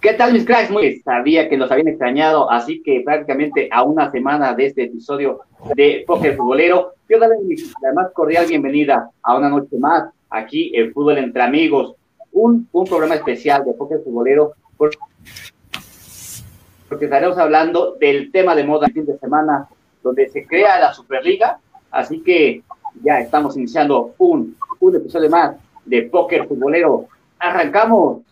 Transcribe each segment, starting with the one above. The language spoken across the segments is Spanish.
¿Qué tal, mis cracks? Muy sabía que los habían extrañado, así que prácticamente a una semana de este episodio de Poker Futbolero, quiero darles la más cordial bienvenida a una noche más aquí en Fútbol Entre Amigos, un, un programa especial de Poker Futbolero, porque estaremos hablando del tema de moda el fin de semana, donde se crea la Superliga, así que ya estamos iniciando un, un episodio más de Poker Futbolero. ¡Arrancamos!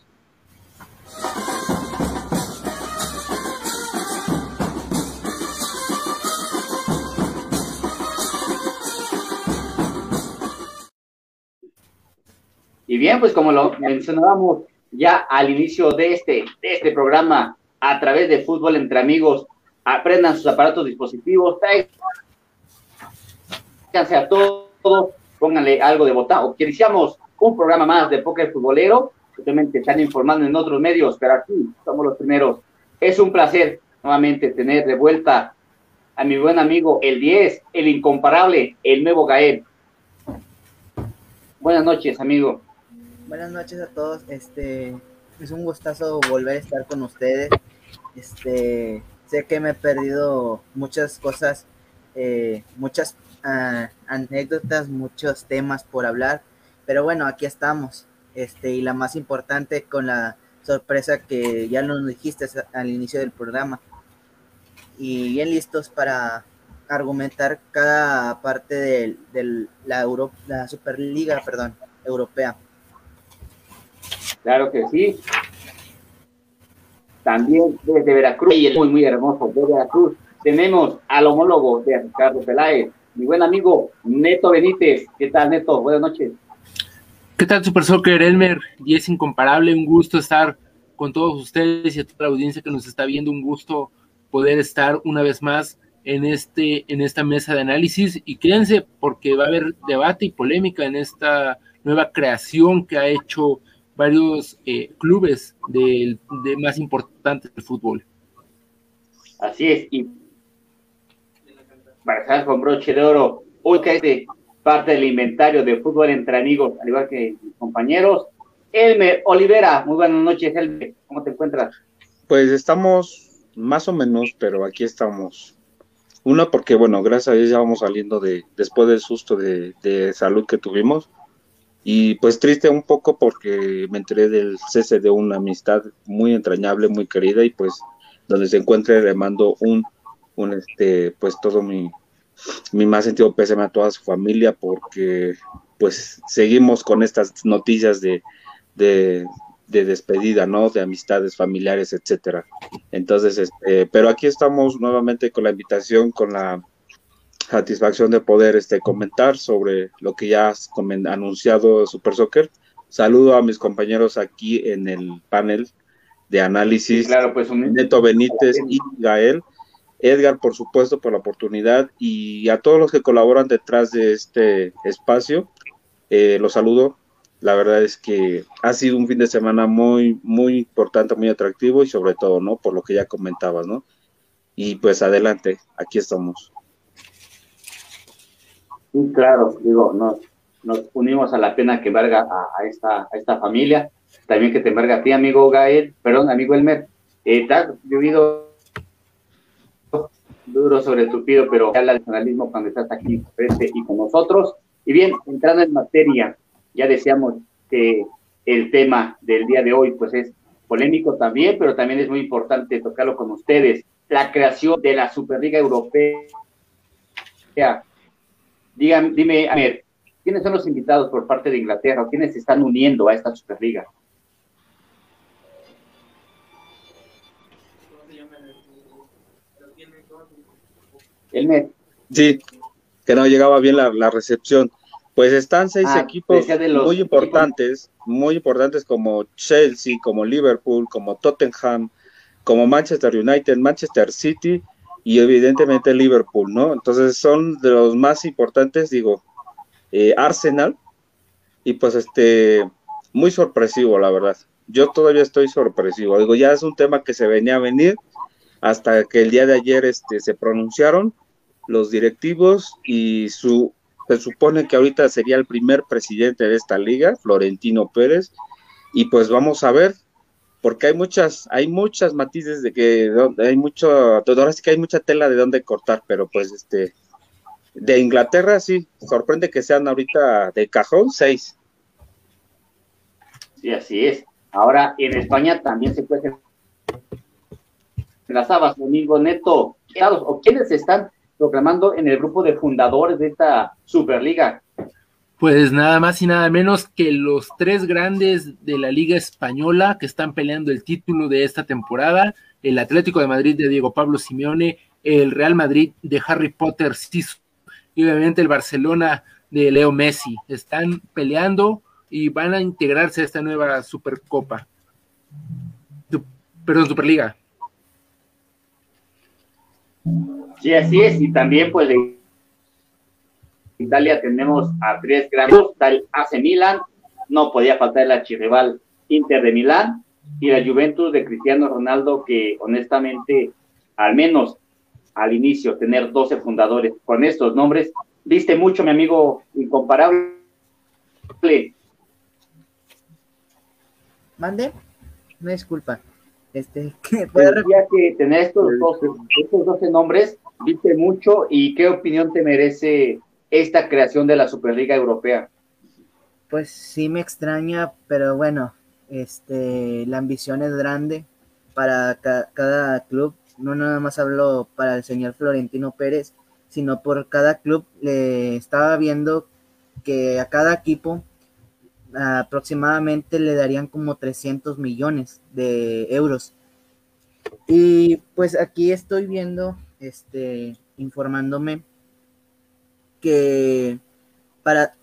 Bien, pues como lo mencionábamos ya al inicio de este, este programa, a través de Fútbol entre Amigos, aprendan sus aparatos dispositivos, tráiganse a todos, pónganle algo de botón. Iniciamos un programa más de Póker Futbolero, obviamente están informando en otros medios, pero aquí somos los primeros. Es un placer nuevamente tener de vuelta a mi buen amigo el 10, el incomparable, el nuevo Gael. Buenas noches, amigo. Buenas noches a todos. Este es un gustazo volver a estar con ustedes. Este sé que me he perdido muchas cosas, eh, muchas uh, anécdotas, muchos temas por hablar, pero bueno, aquí estamos. Este y la más importante con la sorpresa que ya nos dijiste al inicio del programa y bien listos para argumentar cada parte de, la, la Superliga, perdón, europea. Claro que sí. También desde Veracruz, y muy, muy hermoso de Veracruz, tenemos al homólogo de Ricardo Peláez, mi buen amigo Neto Benítez. ¿Qué tal, Neto? Buenas noches. ¿Qué tal, Super Soccer Elmer? Y es incomparable, un gusto estar con todos ustedes y a toda la audiencia que nos está viendo, un gusto poder estar una vez más en este en esta mesa de análisis y quédense porque va a haber debate y polémica en esta nueva creación que ha hecho varios eh, clubes de, de, más importantes del fútbol. Así es, y para estar con broche de oro, hoy que es parte del inventario de fútbol entre amigos, al igual que mis compañeros. Elmer Olivera, muy buenas noches, Elmer, ¿cómo te encuentras? Pues estamos más o menos, pero aquí estamos. Una porque, bueno, gracias a Dios ya vamos saliendo de, después del susto de, de salud que tuvimos, y pues triste un poco porque me enteré del cese de una amistad muy entrañable, muy querida y pues donde se encuentre le mando un, un este, pues todo mi, mi más sentido pésame a toda su familia porque pues seguimos con estas noticias de, de, de despedida, ¿no? De amistades familiares, etcétera. Entonces, este, pero aquí estamos nuevamente con la invitación, con la satisfacción de poder este, comentar sobre lo que ya has anunciado Super Soccer. Saludo a mis compañeros aquí en el panel de análisis. claro, pues Neto Benítez y Gael. Edgar, por supuesto, por la oportunidad y a todos los que colaboran detrás de este espacio. Eh, los saludo. La verdad es que ha sido un fin de semana muy, muy importante, muy atractivo y sobre todo, ¿no? Por lo que ya comentabas, ¿no? Y pues adelante, aquí estamos. Claro, digo, nos, unimos a la pena que embarga a, esta, familia, también que te embarga a ti, amigo Gael, perdón, amigo Elmer, eh, te llovido duro sobre tu pido, pero habla del nacionalismo cuando estás aquí frente y con nosotros. Y bien, entrando en materia, ya decíamos que el tema del día de hoy, pues es polémico también, pero también es muy importante tocarlo con ustedes. La creación de la Superliga Europea Dígame, dime, a ver, ¿quiénes son los invitados por parte de Inglaterra o quiénes se están uniendo a esta Superliga? El Sí, que no llegaba bien la, recepción. Pues están seis ah, equipos muy importantes, muy importantes como Chelsea, como Liverpool, como Tottenham, como Manchester United, Manchester City y evidentemente Liverpool, ¿no? Entonces son de los más importantes, digo, eh, Arsenal, y pues este, muy sorpresivo, la verdad. Yo todavía estoy sorpresivo, digo, ya es un tema que se venía a venir hasta que el día de ayer este, se pronunciaron los directivos y su, se supone que ahorita sería el primer presidente de esta liga, Florentino Pérez, y pues vamos a ver porque hay muchas, hay muchas matices de que hay mucho, ahora sí que hay mucha tela de dónde cortar, pero pues este, de Inglaterra sí, sorprende que sean ahorita de cajón seis. Sí, así es. Ahora en España también se puede las habas, Domingo Neto, o quiénes están proclamando en el grupo de fundadores de esta Superliga? Pues nada más y nada menos que los tres grandes de la Liga Española que están peleando el título de esta temporada, el Atlético de Madrid de Diego Pablo Simeone, el Real Madrid de Harry Potter y obviamente el Barcelona de Leo Messi. Están peleando y van a integrarse a esta nueva Supercopa. Perdón, Superliga. Sí, así es, y también pues Italia tenemos a tres grandes, tal AC Milan, no podía faltar el archirrival Inter de Milán y la Juventus de Cristiano Ronaldo, que honestamente, al menos al inicio, tener 12 fundadores con estos nombres, viste mucho, mi amigo incomparable. Mande, no disculpa. Este, que tener estos 12, estos 12 nombres, viste mucho y qué opinión te merece esta creación de la Superliga Europea. Pues sí me extraña, pero bueno, este, la ambición es grande para cada club. No nada más hablo para el señor Florentino Pérez, sino por cada club. Le estaba viendo que a cada equipo aproximadamente le darían como 300 millones de euros. Y pues aquí estoy viendo, este, informándome que para,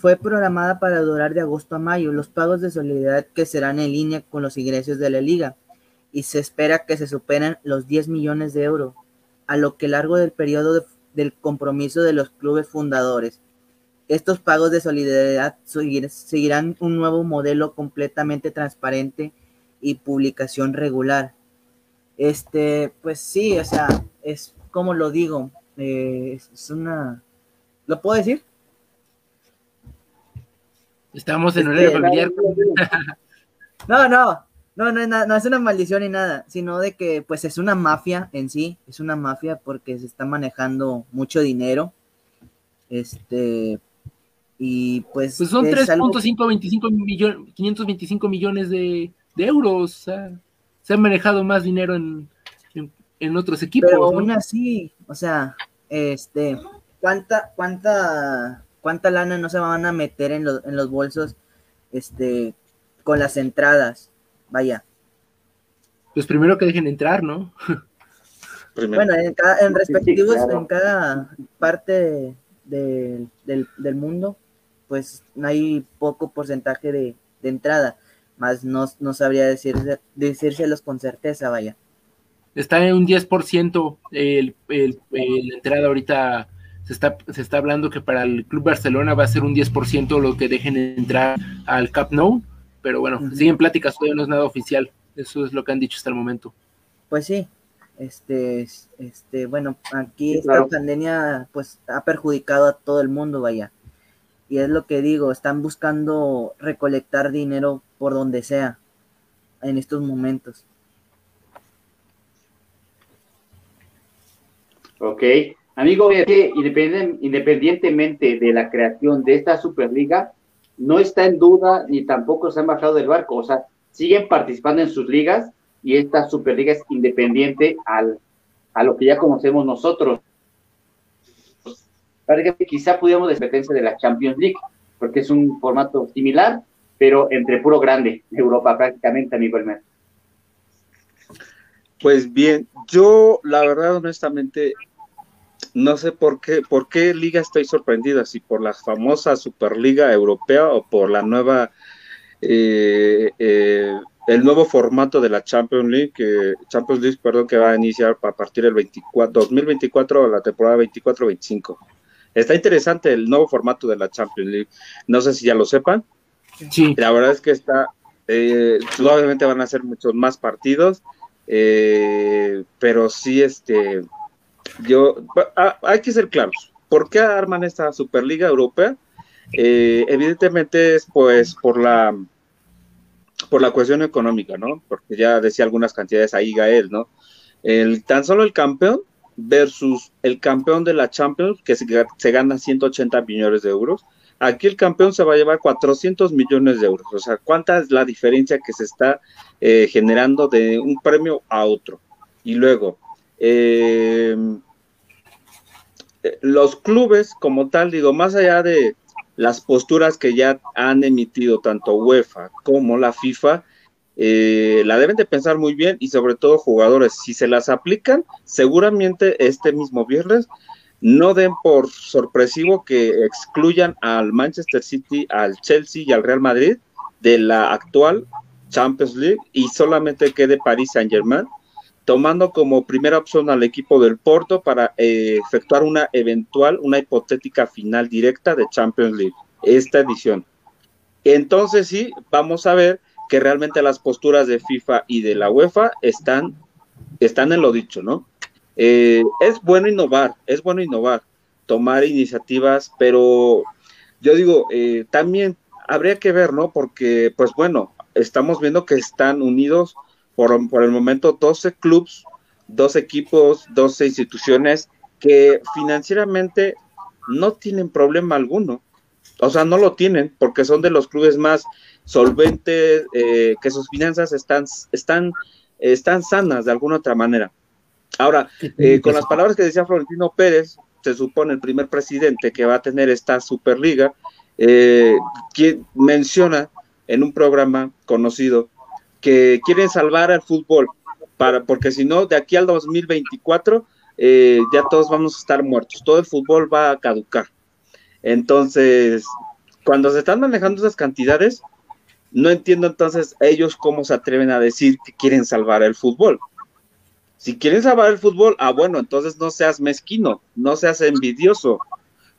fue programada para durar de agosto a mayo. Los pagos de solidaridad que serán en línea con los ingresos de la liga. Y se espera que se superen los 10 millones de euros, a lo que largo del periodo del compromiso de los clubes fundadores. Estos pagos de solidaridad seguirán un nuevo modelo completamente transparente y publicación regular. Este, pues sí, o sea, es como lo digo, eh, es una... ¿Lo puedo decir? Estamos en horario este, familiar. No, no, no, no, no, es una maldición ni nada, sino de que pues es una mafia en sí, es una mafia porque se está manejando mucho dinero. Este, y pues, pues son 3.525 millones, 525 millones de, euros. se ha manejado más dinero en, en, otros equipos. Pero aún así, o sea, este, ¿cuánta, cuánta, cuánta lana no se van a meter en, en los bolsos este, con las entradas? Vaya. Pues primero que dejen entrar, ¿no? Bueno, en, cada, en respectivos, en cada parte del, del mundo, pues no hay poco porcentaje de, entrada, más no, no sabría decir, decírselos con certeza, vaya. Está en un 10% el, el, la entrada ahorita se está, se está hablando que para el Club Barcelona va a ser un 10% lo que dejen entrar al Cap Nou, pero bueno, siguen pláticas, todavía no es nada oficial, eso es lo que han dicho hasta el momento. Pues sí, este, este, bueno, aquí esta pandemia pues ha perjudicado a todo el mundo, vaya. Y es lo que digo, están buscando recolectar dinero por donde sea en estos momentos. Ok, amigo, independientemente de la creación de esta Superliga, no está en duda ni tampoco se han bajado del barco, o sea, siguen participando en sus ligas y esta Superliga es independiente al, a lo que ya conocemos nosotros que quizá pudiéramos despedirse de la Champions League, porque es un formato similar, pero entre puro grande, Europa prácticamente, amigo Elmer. Pues bien, yo la verdad honestamente no sé por qué, por qué liga estoy sorprendida, si por la famosa Superliga Europea o por la nueva, eh, eh, el nuevo formato de la Champions League, que, Champions League, perdón, que va a iniciar a partir del 24, 2024, la temporada 24-25. Está interesante el nuevo formato de la Champions League. No sé si ya lo sepan. Sí. La verdad es que está, eh, probablemente van a ser muchos más partidos, pero sí, este, yo, hay que ser claros. ¿Por qué arman esta Superliga Europea? Eh, evidentemente es pues por la por la cuestión económica, ¿no? Porque ya decía algunas cantidades ahí Gael, ¿no? El, tan solo el campeón versus el campeón de la Champions, que se, se gana 180 millones de euros. Aquí el campeón se va a llevar 400 millones de euros. O sea, ¿cuánta es la diferencia que se está eh, generando de un premio a otro? Y luego, eh, los clubes como tal, digo, más allá de las posturas que ya han emitido tanto UEFA como la FIFA, eh, la deben de pensar muy bien y sobre todo jugadores, si se las aplican, seguramente este mismo viernes no den por sorpresivo que excluyan al Manchester City, al Chelsea y al Real Madrid de la actual Champions League y solamente quede París Saint Germain, tomando como primera opción al equipo del Porto para eh, efectuar una eventual, una hipotética final directa de Champions League, esta edición. Entonces sí, vamos a ver que realmente las posturas de FIFA y de la UEFA están, están en lo dicho, ¿no? Eh, es bueno innovar, es bueno innovar, tomar iniciativas, pero yo digo, eh, también habría que ver, ¿no? Porque, pues bueno, estamos viendo que están unidos por, por el momento 12 clubes, dos equipos, 12 instituciones que financieramente no tienen problema alguno. O sea, no lo tienen porque son de los clubes más solventes, eh, que sus finanzas están, están, están sanas de alguna otra manera. Ahora, eh, con las palabras que decía Florentino Pérez, se supone el primer presidente que va a tener esta Superliga, eh, quien menciona en un programa conocido que quieren salvar al fútbol, para, porque si no, de aquí al 2024 eh, ya todos vamos a estar muertos, todo el fútbol va a caducar. Entonces, cuando se están manejando esas cantidades, no entiendo entonces ellos cómo se atreven a decir que quieren salvar el fútbol. Si quieren salvar el fútbol, ah, bueno, entonces no seas mezquino, no seas envidioso.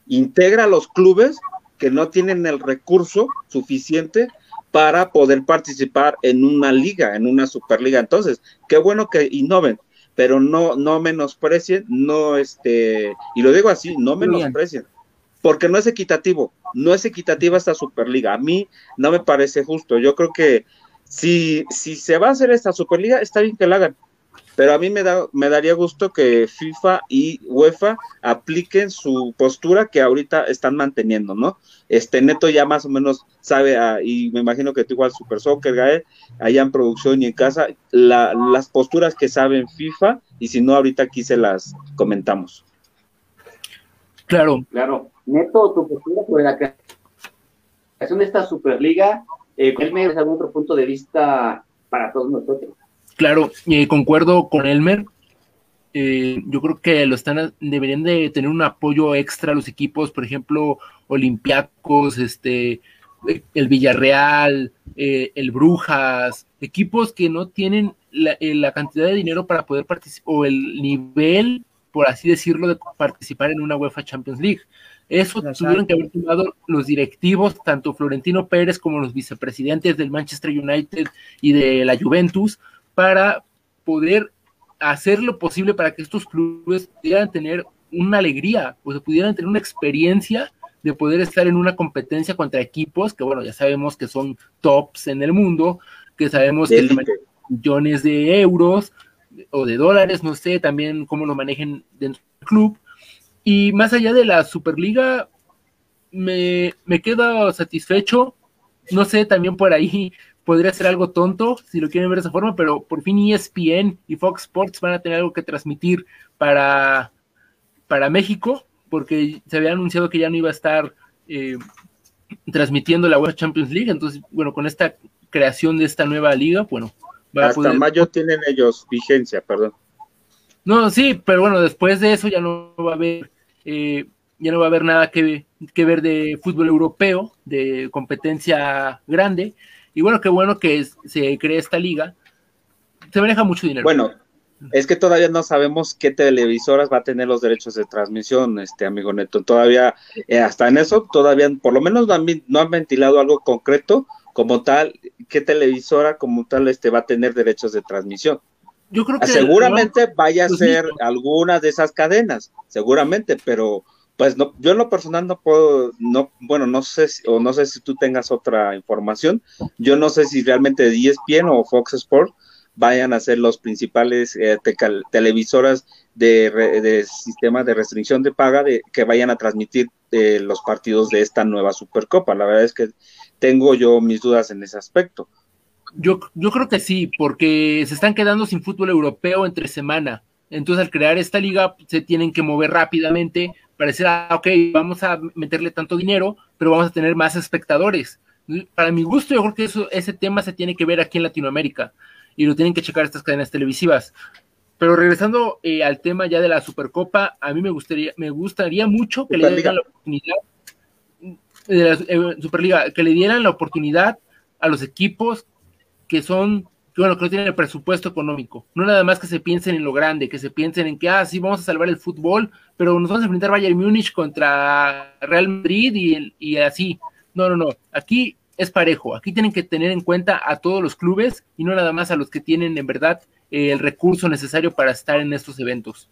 Integra a los clubes que no tienen el recurso suficiente para poder participar en una liga, en una superliga. Entonces, qué bueno que innoven, pero no, no menosprecien, no este, y lo digo así, no menosprecien porque no es equitativo, no es equitativa esta Superliga. A mí no me parece justo. Yo creo que si, si se va a hacer esta Superliga, está bien que la hagan. Pero a mí me, da, me daría gusto que FIFA y UEFA apliquen su postura que ahorita están manteniendo, ¿no? Este Neto ya más o menos sabe, ah, y me imagino que tú igual Super Soccer, Gael, allá en producción y en casa, las posturas que saben FIFA, y si no, ahorita aquí se las comentamos. Claro. Claro. Neto, tu postura sobre la creación de esta Superliga, eh, Elmer, ¿es algún otro punto de vista para todos nosotros? Claro, eh, concuerdo con Elmer. Eh, yo creo que lo están deberían de tener un apoyo extra a los equipos, por ejemplo, Olympiacos, este, el Villarreal, eh, el Brujas, equipos que no tienen la, la, cantidad de dinero para poder participar o el nivel, por así decirlo, de participar en una UEFA Champions League. Eso tuvieron que haber tomado los directivos, tanto Florentino Pérez como los vicepresidentes del Manchester United y de la Juventus, para poder hacer lo posible para que estos clubes pudieran tener una alegría, o se pudieran tener una experiencia de poder estar en una competencia contra equipos que, bueno, ya sabemos que son tops en el mundo, que sabemos que millones de euros o de dólares, no sé, también cómo lo manejen dentro del club, y más allá de la Superliga, me, me quedo satisfecho. No sé, también por ahí podría ser algo tonto si lo quieren ver de esa forma, pero por fin ESPN y Fox Sports van a tener algo que transmitir para, para México, porque se había anunciado que ya no iba a estar eh, transmitiendo la UEFA Champions League. Entonces, bueno, con esta creación de esta nueva liga, bueno, va Hasta mayo tienen ellos vigencia, perdón. No, sí, pero bueno, después de eso ya no va a haber eh, ya no va a haber nada que, ver de fútbol europeo, de competencia grande. Y bueno, qué bueno que se cree esta liga. Se maneja mucho dinero. Bueno, es que todavía no sabemos qué televisoras va a tener los derechos de transmisión, este amigo Neto. Todavía, eh, hasta en eso, todavía, por lo menos no han, no han, ventilado algo concreto como tal, qué televisora como tal este va a tener derechos de transmisión. Yo creo que seguramente vaya a ser alguna de esas cadenas, seguramente, pero Pues no, yo en lo personal no puedo, no, bueno, no sé si, o no sé si tú tengas otra información. Yo no sé si realmente ESPN o Fox Sports vayan a ser los principales eh, televisoras de, sistema de restricción de paga de, que vayan a transmitir eh, los partidos de esta nueva Supercopa. La verdad es que tengo yo mis dudas en ese aspecto. Yo, yo creo que sí, porque se están quedando sin fútbol europeo entre semana. Entonces, al crear esta liga, se tienen que mover rápidamente ah, ok, vamos a meterle tanto dinero, pero vamos a tener más espectadores. Para mi gusto, yo creo que eso, ese tema se tiene que ver aquí en Latinoamérica y lo tienen que checar estas cadenas televisivas. Pero regresando eh, al tema ya de la Supercopa, a mí me gustaría, me gustaría mucho que le dieran la oportunidad de la eh, Superliga, que le dieran la oportunidad a los equipos que son, que bueno, que no el presupuesto económico. No nada más que se piensen en lo grande, que se piensen en que, ah, sí, vamos a salvar el fútbol, pero nos vamos a enfrentar Bayern Múnich contra Real Madrid y, y así. No, no, no. Aquí es parejo. Aquí tienen que tener en cuenta a todos los clubes y no nada más a los que tienen en verdad eh, el recurso necesario para estar en estos eventos.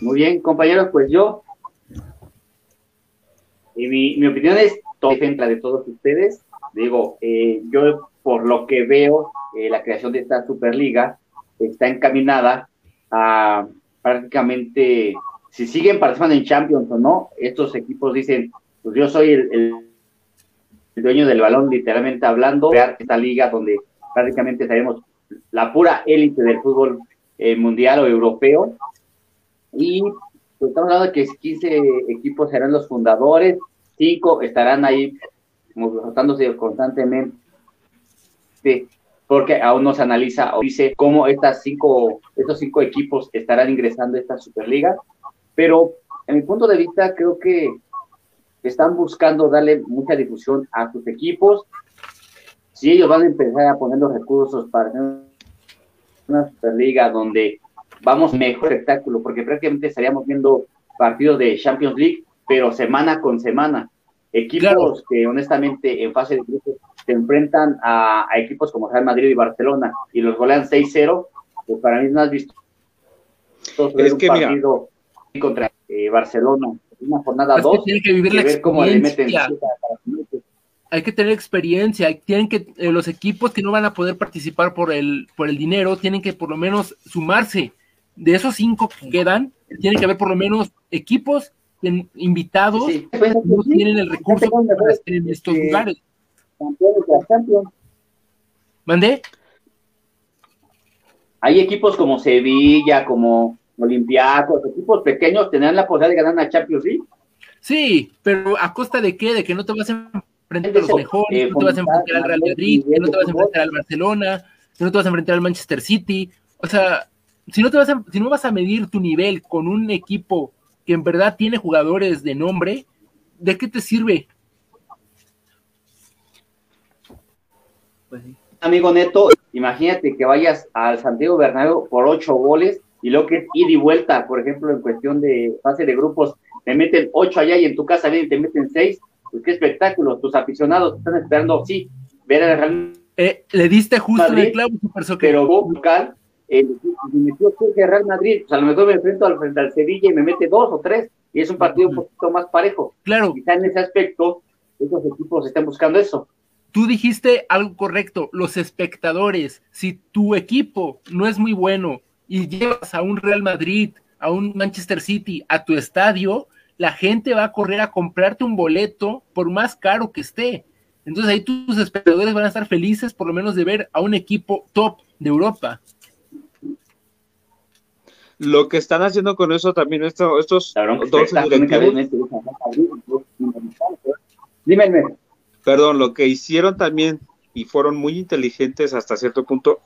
Muy bien, compañeros, pues yo, y mi, mi opinión es contra de todos ustedes. Digo, eh, yo por lo que veo, eh, la creación de esta Superliga está encaminada a prácticamente, si siguen participando en Champions o no, estos equipos dicen, pues yo soy el dueño del balón, literalmente hablando, crear esta liga donde prácticamente seremos la pura élite del fútbol eh, mundial o europeo. Y pues, estamos hablando de que 15 equipos serán los fundadores, 5 estarán ahí rotándose constantemente, porque aún no se analiza o dice cómo estas cinco, estos cinco equipos estarán ingresando a esta Superliga. Pero en mi punto de vista, creo que están buscando darle mucha difusión a sus equipos. Si ellos van a empezar a poner los recursos para una Superliga donde vamos mejor espectáculo, porque prácticamente estaríamos viendo partidos de Champions League, pero semana con semana. Equipos que honestamente en fase de grupos se enfrentan a, equipos como Real Madrid y Barcelona y los golean 6-0, pues para mí no has visto es que partido contra eh, Barcelona una jornada dos. Que que vivir la experiencia. Hay que tener experiencia, tienen que eh, los equipos que no van a poder participar por el por el dinero tienen que por lo menos sumarse. De esos cinco que quedan, tienen que haber por lo menos equipos invitados que no tienen el recurso para estar en estos lugares. ¿Mandé? Hay equipos como Sevilla, como Olympiacos, equipos pequeños tendrán la posibilidad de ganar una Champions League. Sí, pero ¿a costa de qué? De que no te vas a enfrentar a los mejores, eh, no te vas a enfrentar al Real Madrid, que no te vas a enfrentar al Barcelona, que no te vas a enfrentar al Manchester City. O sea, si no, te vas a, si no vas a medir tu nivel con un equipo que en verdad tiene jugadores de nombre, ¿de qué te sirve? Pues Amigo Neto, imagínate que vayas al Santiago Bernabéu por ocho goles y lo que es ida y vuelta, por ejemplo, en cuestión de fase de grupos, te meten ocho allá y en tu casa vienen te meten seis, pues qué espectáculo, tus aficionados están esperando, sí, ver a Real eh, le diste justo el clavo, Pero local, eh, me metió Real Madrid, o sea, a lo mejor me enfrento al frente al Sevilla y me mete dos o tres, y es un partido un poquito más parejo. Claro. Quizá en ese aspecto, esos equipos están buscando eso. Tú dijiste algo correcto, los espectadores, si tu equipo no es muy bueno, y llevas a un Real Madrid, a un Manchester City, a tu estadio, la gente va a correr a comprarte un boleto por más caro que esté. Entonces ahí tus espectadores van a estar felices por lo menos de ver a un equipo top de Europa. Lo que están haciendo con eso también estos, estos dos Dime, Perdón, lo que hicieron también y fueron muy inteligentes hasta cierto punto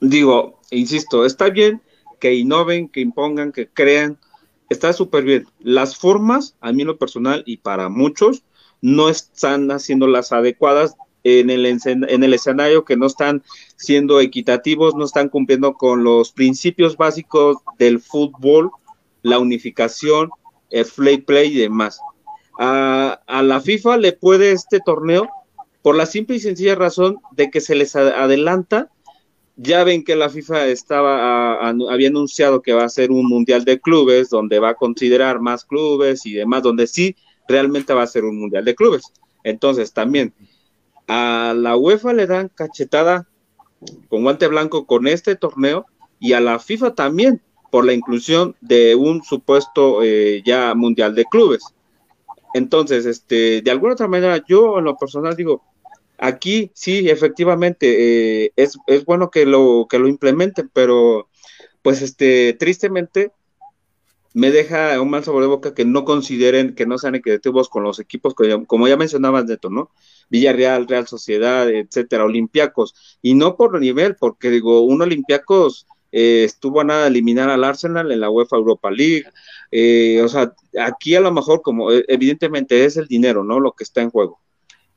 digo, insisto, está bien que innoven, que impongan, que crean, está súper bien. Las formas, a mí en lo personal y para muchos, no están haciendo las adecuadas en el, en el escenario, que no están siendo equitativos, no están cumpliendo con los principios básicos del fútbol, la unificación, el play play y demás. A, a la FIFA le puede este torneo por la simple y sencilla razón de que se les adelanta ya ven que la FIFA estaba, había anunciado que va a ser un mundial de clubes, donde va a considerar más clubes y demás, donde sí realmente va a ser un mundial de clubes. Entonces, también a la UEFA le dan cachetada con guante blanco con este torneo y a la FIFA también por la inclusión de un supuesto eh, ya mundial de clubes. Entonces, este, de alguna otra manera, yo en lo personal digo, aquí sí, efectivamente, eh, es, es, bueno que lo, que lo implementen, pero pues este, tristemente, me deja un mal sabor de boca que no consideren, que no sean equitativos con los equipos, como ya mencionabas, Neto, ¿no? Villarreal, Real Sociedad, etcétera, Olimpiacos, y no por nivel, porque digo, un Olimpiacos eh, estuvo a nada de eliminar al Arsenal en la UEFA Europa League, eh, o sea, aquí a lo mejor como eh, evidentemente es el dinero, ¿no? Lo que está en juego.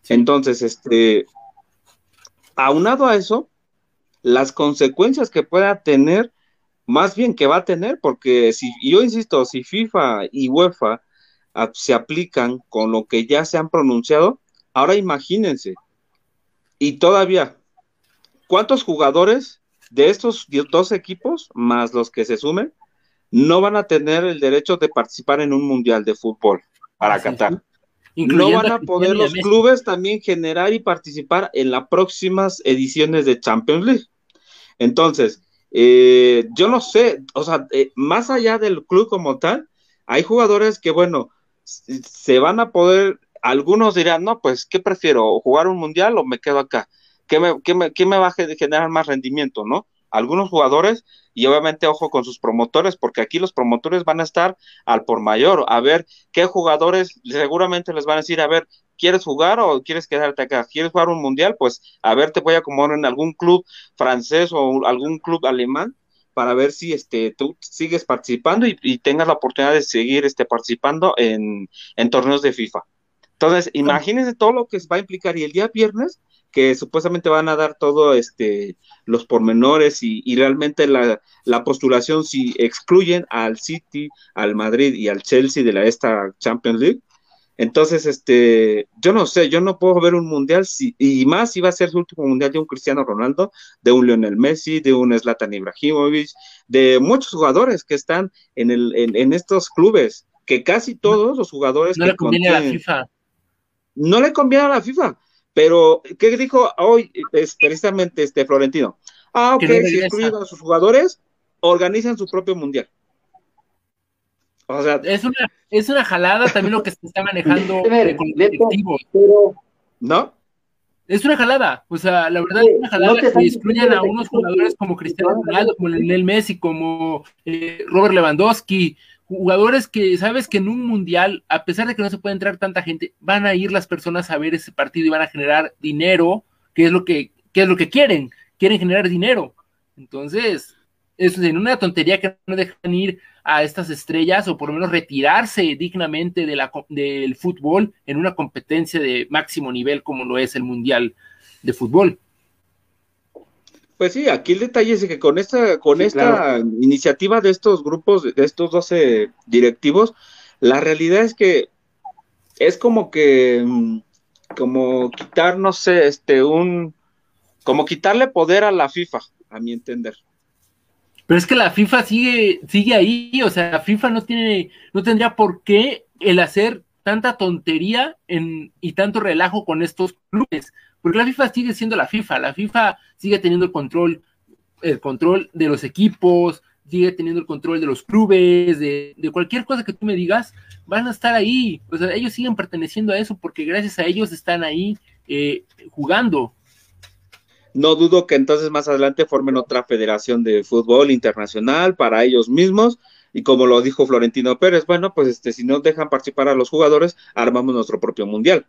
Entonces, este, aunado a eso, las consecuencias que pueda tener más bien que va a tener, porque si, yo insisto, si FIFA y UEFA se aplican con lo que ya se han pronunciado, ahora imagínense, y todavía, ¿cuántos jugadores de estos dos equipos, más los que se sumen, no van a tener el derecho de participar en un mundial de fútbol para Qatar? No van a poder los clubes también generar y participar en las próximas ediciones de Champions League. Entonces, eh, yo no sé, o sea, eh, más allá del club como tal, hay jugadores que, bueno, se van a poder, algunos dirán, no, pues, ¿qué prefiero? ¿Jugar un mundial o me quedo acá? ¿Qué me, qué me, qué me va a generar más rendimiento, no? Algunos jugadores, y obviamente ojo con sus promotores, porque aquí los promotores van a estar al por mayor, a ver qué jugadores seguramente les van a decir, a ver, ¿quieres jugar o quieres quedarte acá? ¿Quieres jugar un mundial? Pues a ver, te voy a acomodar en algún club francés o algún club alemán para ver si este, tú sigues participando y, tengas la oportunidad de seguir este, participando en, en torneos de FIFA. Entonces, imagínense todo lo que va a implicar y el día viernes que supuestamente van a dar todo este los pormenores y, y realmente la, la, postulación si excluyen al City, al Madrid y al Chelsea de la esta Champions League, entonces, este, yo no sé, yo no puedo ver un mundial si, y más si va a ser su último mundial de un Cristiano Ronaldo, de un Lionel Messi, de un Zlatan Ibrahimovic, de muchos jugadores que están en, el, en, estos clubes, que casi todos los jugadores no le conviene a la FIFA. No le conviene a la FIFA, pero ¿qué dijo hoy es, precisamente este Florentino? Ah, ok, si excluyen a sus jugadores, organizan su propio mundial. O sea, es una, es una jalada también lo que se está manejando con ¿No? Es una jalada, o sea, la verdad es una jalada que excluyan a unos jugadores como Cristiano Ronaldo, como Lionel Messi, como eh, Robert Lewandowski, jugadores que sabes que en un mundial, a pesar de que no se puede entrar tanta gente, van a ir las personas a ver ese partido y van a generar dinero, que es lo que, que es lo que quieren, quieren generar dinero. Entonces, es una tontería que no dejan ir a estas estrellas o por lo menos retirarse dignamente de la, del fútbol en una competencia de máximo nivel como lo es el Mundial de Fútbol. Pues sí, aquí el detalle es que con esta, con esta iniciativa de estos grupos, de estos 12 directivos, la realidad es que es como que, mm, como quitar, no sé, este, un, como quitarle poder a la FIFA, a mi entender. Pero es que la FIFA sigue, sigue ahí, o sea, la FIFA no tiene, no tendría por qué el hacer tanta tontería en, y tanto relajo con estos clubes, porque la FIFA sigue siendo la FIFA, la FIFA sigue teniendo el control, el control de los equipos, sigue teniendo el control de los clubes, de, de cualquier cosa que tú me digas, van a estar ahí, o sea, ellos siguen perteneciendo a eso porque gracias a ellos están ahí eh, jugando. No dudo que entonces más adelante formen otra federación de fútbol internacional para ellos mismos. Y como lo dijo Florentino Pérez, bueno, pues este, si no dejan participar a los jugadores, armamos nuestro propio mundial.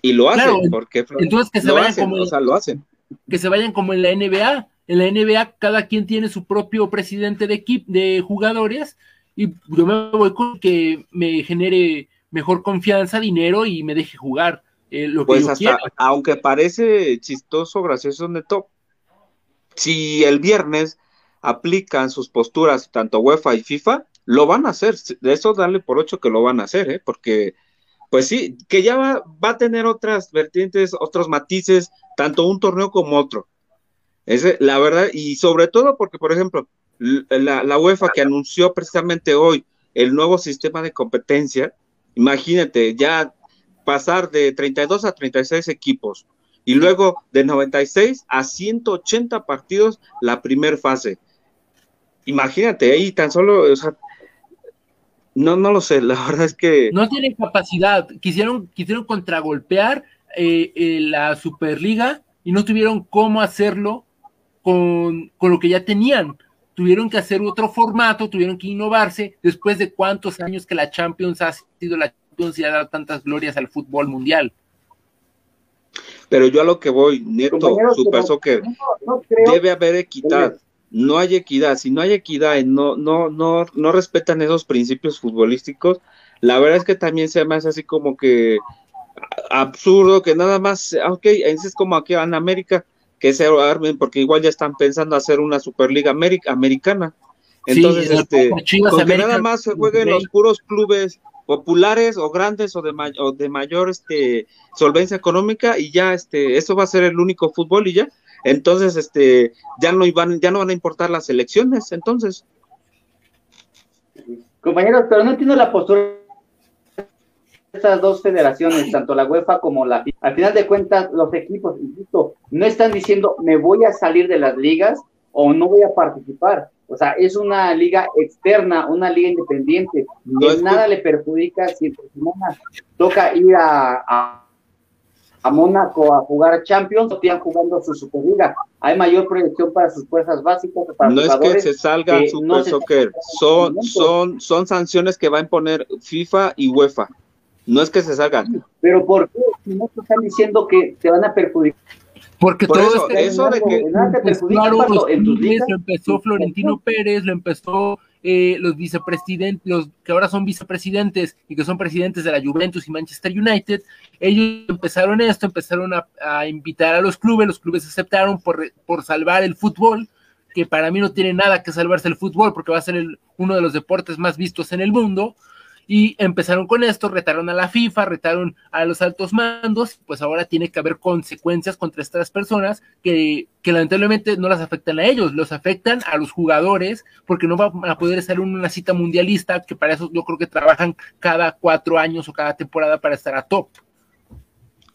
Y lo hacen, porque entonces que se vayan como lo hacen. Que se vayan como en la NBA. En la NBA cada quien tiene su propio presidente de equipo de jugadores y yo me voy con que me genere mejor confianza, dinero y me deje jugar eh, pues hasta, aunque parece chistoso, gracioso, neto, si el viernes aplican sus posturas, tanto UEFA y FIFA, lo van a hacer. De eso darle por ocho que lo van a hacer, ¿eh? porque, pues sí, que ya va, a tener otras vertientes, otros matices, tanto un torneo como otro. Es la verdad, y sobre todo porque, por ejemplo, la, UEFA que anunció precisamente hoy el nuevo sistema de competencia, imagínate, ya pasar de 32 a 36 equipos y luego de 96 a 180 partidos la primer fase. Imagínate, ahí tan solo, o sea, no, no lo sé, la verdad es que... No tienen capacidad, quisieron, quisieron contragolpear eh, eh, la Superliga y no tuvieron cómo hacerlo con, con, lo que ya tenían. Tuvieron que hacer otro formato, tuvieron que innovarse después de cuántos años que la Champions ha sido la Champions y ha dado tantas glorias al fútbol mundial. Pero yo a lo que voy, Neto, Super Soccer, debe haber equidad no hay equidad, si no hay equidad y no, no, no, no respetan esos principios futbolísticos, la verdad es que también se me hace así como que absurdo que nada más, ok, es como aquí en América, que se armen, porque igual ya están pensando hacer una Superliga americana. Entonces, este, con que nada más se jueguen los puros clubes populares o grandes o de, o de mayor este, solvencia económica y ya este, eso va a ser el único fútbol y ya. Entonces, este, ya no iban, ya no van a importar las elecciones, entonces. Compañeros, pero no entiendo la postura de estas dos federaciones, tanto la UEFA como la FIFA. Al final de cuentas, los equipos, insisto, no están diciendo me voy a salir de las ligas o no voy a participar. O sea, es una liga externa, una liga independiente. No nada le perjudica si el toca ir a a Mónaco a jugar Champions, están jugando su Superliga. Hay mayor proyección para sus fuerzas básicas. Para no es que se salga Super Soccer, son, son, son sanciones que va a imponer FIFA y UEFA. No es que se salgan. Pero ¿por qué? Si no te están diciendo que te van a perjudicar. Porque todo eso, eso de que claro, en tus lo empezó Florentino Pérez, lo empezó eh, los vicepresidentes, los que ahora son vicepresidentes y que son presidentes de la Juventus y Manchester United, ellos empezaron esto, empezaron a, invitar a los clubes, los clubes aceptaron por, por, salvar el fútbol, que para mí no tiene nada que salvarse el fútbol porque va a ser uno de los deportes más vistos en el mundo, y empezaron con esto, retaron a la FIFA, retaron a los altos mandos, pues ahora tiene que haber consecuencias contra estas personas que, que lamentablemente no las afectan a ellos, los afectan a los jugadores, porque no van a poder estar en una cita mundialista, que para eso yo creo que trabajan cada cuatro años o cada temporada para estar a top.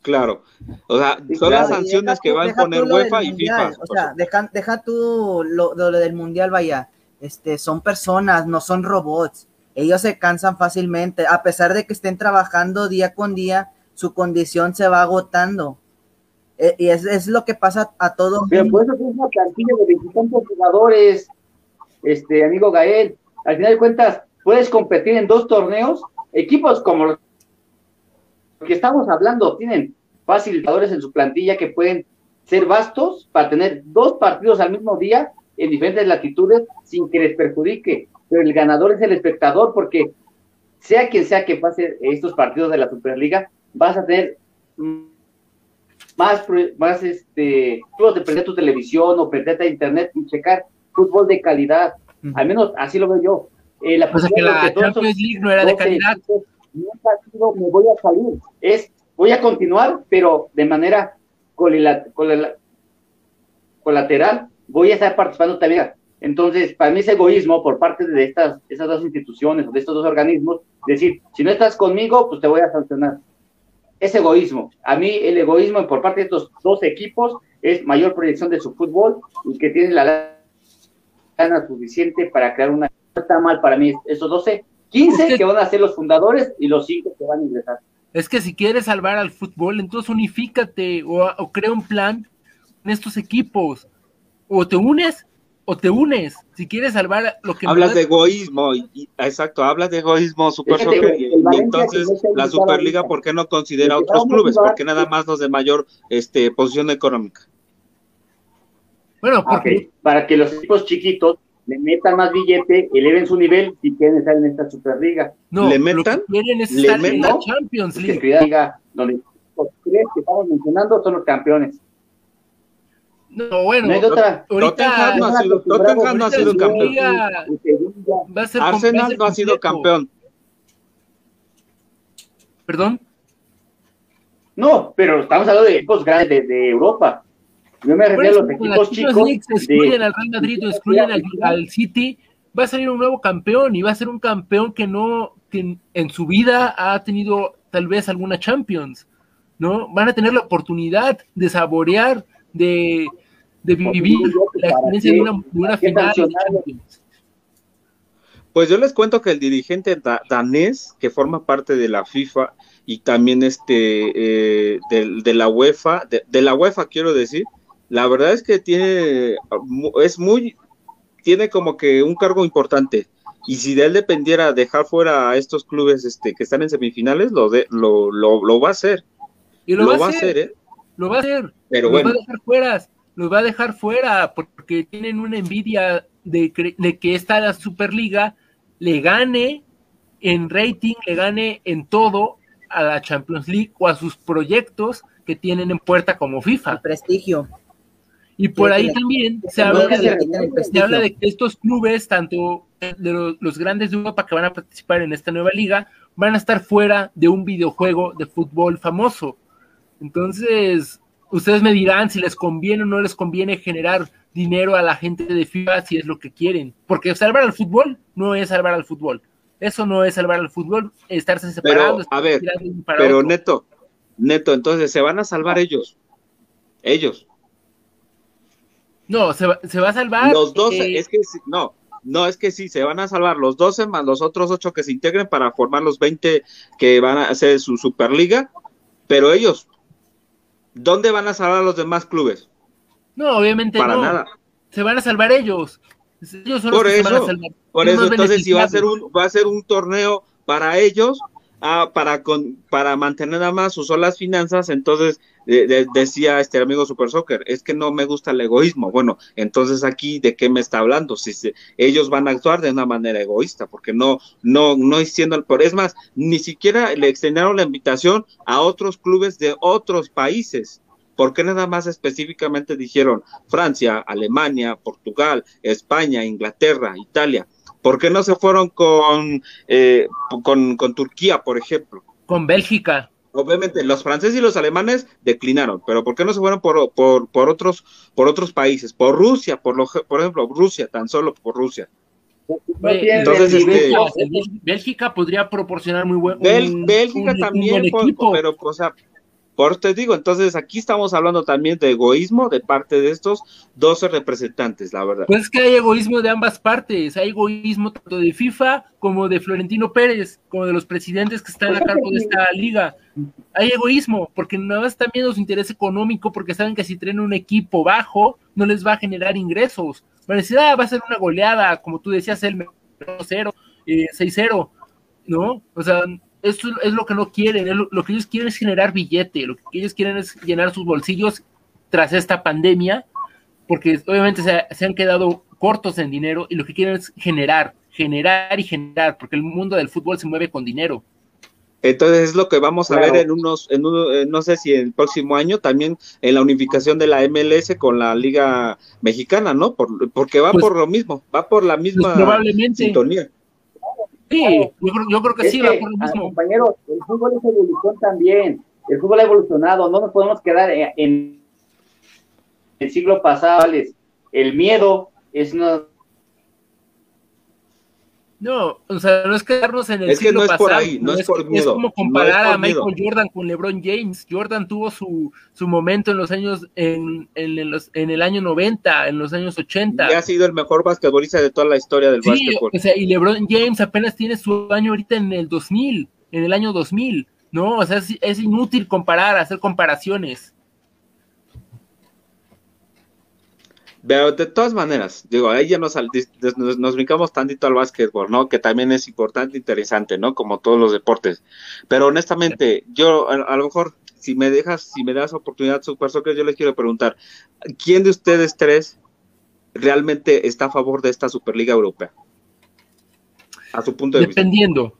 Claro, o sea, son las sanciones que van a poner UEFA y FIFA. O sea, deja, deja tú lo, lo del mundial, vaya, este, son personas, no son robots ellos se cansan fácilmente, a pesar de que estén trabajando día con día, su condición se va agotando. Eh, y es, lo que pasa a todos. Pero puedes hacer una plantilla de 25 jugadores, este amigo Gael. Al final de cuentas, puedes competir en dos torneos. Equipos como los que estamos hablando tienen facilitadores en su plantilla que pueden ser vastos para tener dos partidos al mismo día en diferentes latitudes sin que les perjudique pero el ganador es el espectador, porque sea quien sea que pase estos partidos de la Superliga, vas a tener más, más este, de prender tu televisión o prender a internet y checar fútbol de calidad. Al menos así lo veo yo. Eh, la que la Champions League no era de calidad. Me voy a salir. Es, voy a continuar, pero de manera colateral, voy a estar participando también entonces, para mí es egoísmo por parte de estas, esas dos instituciones o de estos dos organismos decir, si no estás conmigo, pues te voy a sancionar. Es egoísmo. A mí el egoísmo por parte de estos dos equipos es mayor proyección de su fútbol y que tienen la gana suficiente para crear una... Está mal para mí esos 12, 15 que... van a ser los fundadores y los 5 que van a ingresar. Es que si quieres salvar al fútbol, entonces unifícate o, o crea un plan en estos equipos. O te unes o te unes si quieres salvar lo que hablas de egoísmo exacto hablas de egoísmo super y, entonces la superliga por qué no considera otros clubes porque nada más los de mayor este posición económica bueno porque... para que los equipos chiquitos le metan más billete eleven su nivel y quieren estar en esta superliga. No le metan quieren es estar en la Champions League. donde los tres que estamos mencionando son los campeones no, bueno, Tottenham no ha sido, Tottenham no ha sido campeón. Arsenal no ha sido campeón. ¿Perdón? No, pero estamos hablando de equipos grandes de, Europa. Yo me refiero a los equipos chicos. excluyen al Real Madrid o excluyen al, City, va a salir un nuevo campeón y va a ser un campeón que no, que en su vida ha tenido tal vez alguna Champions, ¿no? Van a tener la oportunidad de saborear, de, de vivir la experiencia de una, de final de. Pues yo les cuento que el dirigente danés, que forma parte de la FIFA y también este eh, de, la UEFA, de, la UEFA quiero decir, la verdad es que tiene, es muy, tiene como que un cargo importante. Y si de él dependiera dejar fuera a estos clubes este, que están en semifinales, lo, de, lo, lo, va a hacer. Y lo, va, a hacer, ¿eh? Lo va a hacer. Pero lo va a dejar fuera, lo va a dejar fuera porque tienen una envidia de, de que esta Superliga le gane en rating, le gane en todo a la Champions League o a sus proyectos que tienen en puerta como FIFA. El prestigio. Y por ahí también se habla, de, que estos clubes, tanto de los, grandes de Europa que van a participar en esta nueva liga, van a estar fuera de un videojuego de fútbol famoso. Entonces, ustedes me dirán si les conviene o no les conviene generar dinero a la gente de FIFA si es lo que quieren. Porque salvar al fútbol no es salvar al fútbol. Eso no es salvar al fútbol, estarse separados. Pero, a ver, pero neto, neto, entonces se van a salvar ellos. Ellos. No, se va, se va a salvar. Los 12, eh, es que no, no, es que sí, se van a salvar los 12 más los otros 8 que se integren para formar los 20 que van a hacer su Superliga. Pero ellos, ¿dónde van a salvar los demás clubes? No, obviamente Para nada. Se van a salvar ellos. Ellos son por los que eso, se van a salvar. Por eso, entonces, si va a ser un, va a ser un torneo para ellos, ah, para, con, para mantener nada más sus solas finanzas, entonces decía este amigo Super Soccer, es que no me gusta el egoísmo. Bueno, entonces aquí de qué me está hablando? Si ellos van a actuar de una manera egoísta, porque no, no, no diciendo, por es más, ni siquiera le extendieron la invitación a otros clubes de otros países. ¿Por qué nada más específicamente dijeron Francia, Alemania, Portugal, España, Inglaterra, Italia? ¿Por qué no se fueron con, eh, con, con Turquía, por ejemplo? Con Bélgica obviamente los franceses y los alemanes declinaron, pero ¿por qué no se fueron por, por, por otros por otros países? Por Rusia, por lo, por ejemplo, Rusia, tan solo por Rusia. Entonces, este, Bélgica podría proporcionar muy buen Bélgica también, pero o sea, por te digo, entonces aquí estamos hablando también de egoísmo de parte de estos 12 representantes, la verdad. Pues es que hay egoísmo de ambas partes, hay egoísmo tanto de FIFA como de Florentino Pérez, como de los presidentes que están a cargo de esta liga. Hay egoísmo, porque nada más están viendo su interés económico, porque saben que si traen un equipo bajo, no les va a generar ingresos. Van a decir, ah, va a ser una goleada, como tú decías, el 0, 6-0, ¿no? O sea, esto es lo que no quieren, lo, que ellos quieren es generar billete, lo que ellos quieren es llenar sus bolsillos tras esta pandemia, porque obviamente se, han quedado cortos en dinero y lo que quieren es generar, generar y generar, porque el mundo del fútbol se mueve con dinero. Entonces es lo que vamos a ver en unos, en eh, no sé si en el próximo año, también en la unificación de la MLS con la Liga Mexicana, ¿no? porque va pues por lo mismo, va por la misma pues sintonía. Sí, yo creo, que sí, va por lo mismo. Compañeros, el fútbol es evolución también. El fútbol ha evolucionado. No nos podemos quedar en, el siglo pasado. El miedo es una no, o sea, no es quedarnos en el es que no es por ahí, no, es, por miedo. Es como comparar a Michael Jordan con LeBron James. Jordan tuvo su, su momento en los años, en, en, los, en, el año 90, en los años 80. Y ha sido el mejor basquetbolista de toda la historia del sí, O sea, y LeBron James apenas tiene su año ahorita en el 2000, en el año 2000, ¿no? O sea, es, es inútil comparar, hacer comparaciones. Pero de todas maneras, digo, ahí ya nos, nos, brincamos tantito al básquetbol, ¿no? Que también es importante, interesante, ¿no? Como todos los deportes. Pero honestamente, yo a, lo mejor, si me dejas, si me das oportunidad, Super Soccer, yo les quiero preguntar, ¿quién de ustedes tres realmente está a favor de esta Superliga Europea? A su punto de vista. Dependiendo.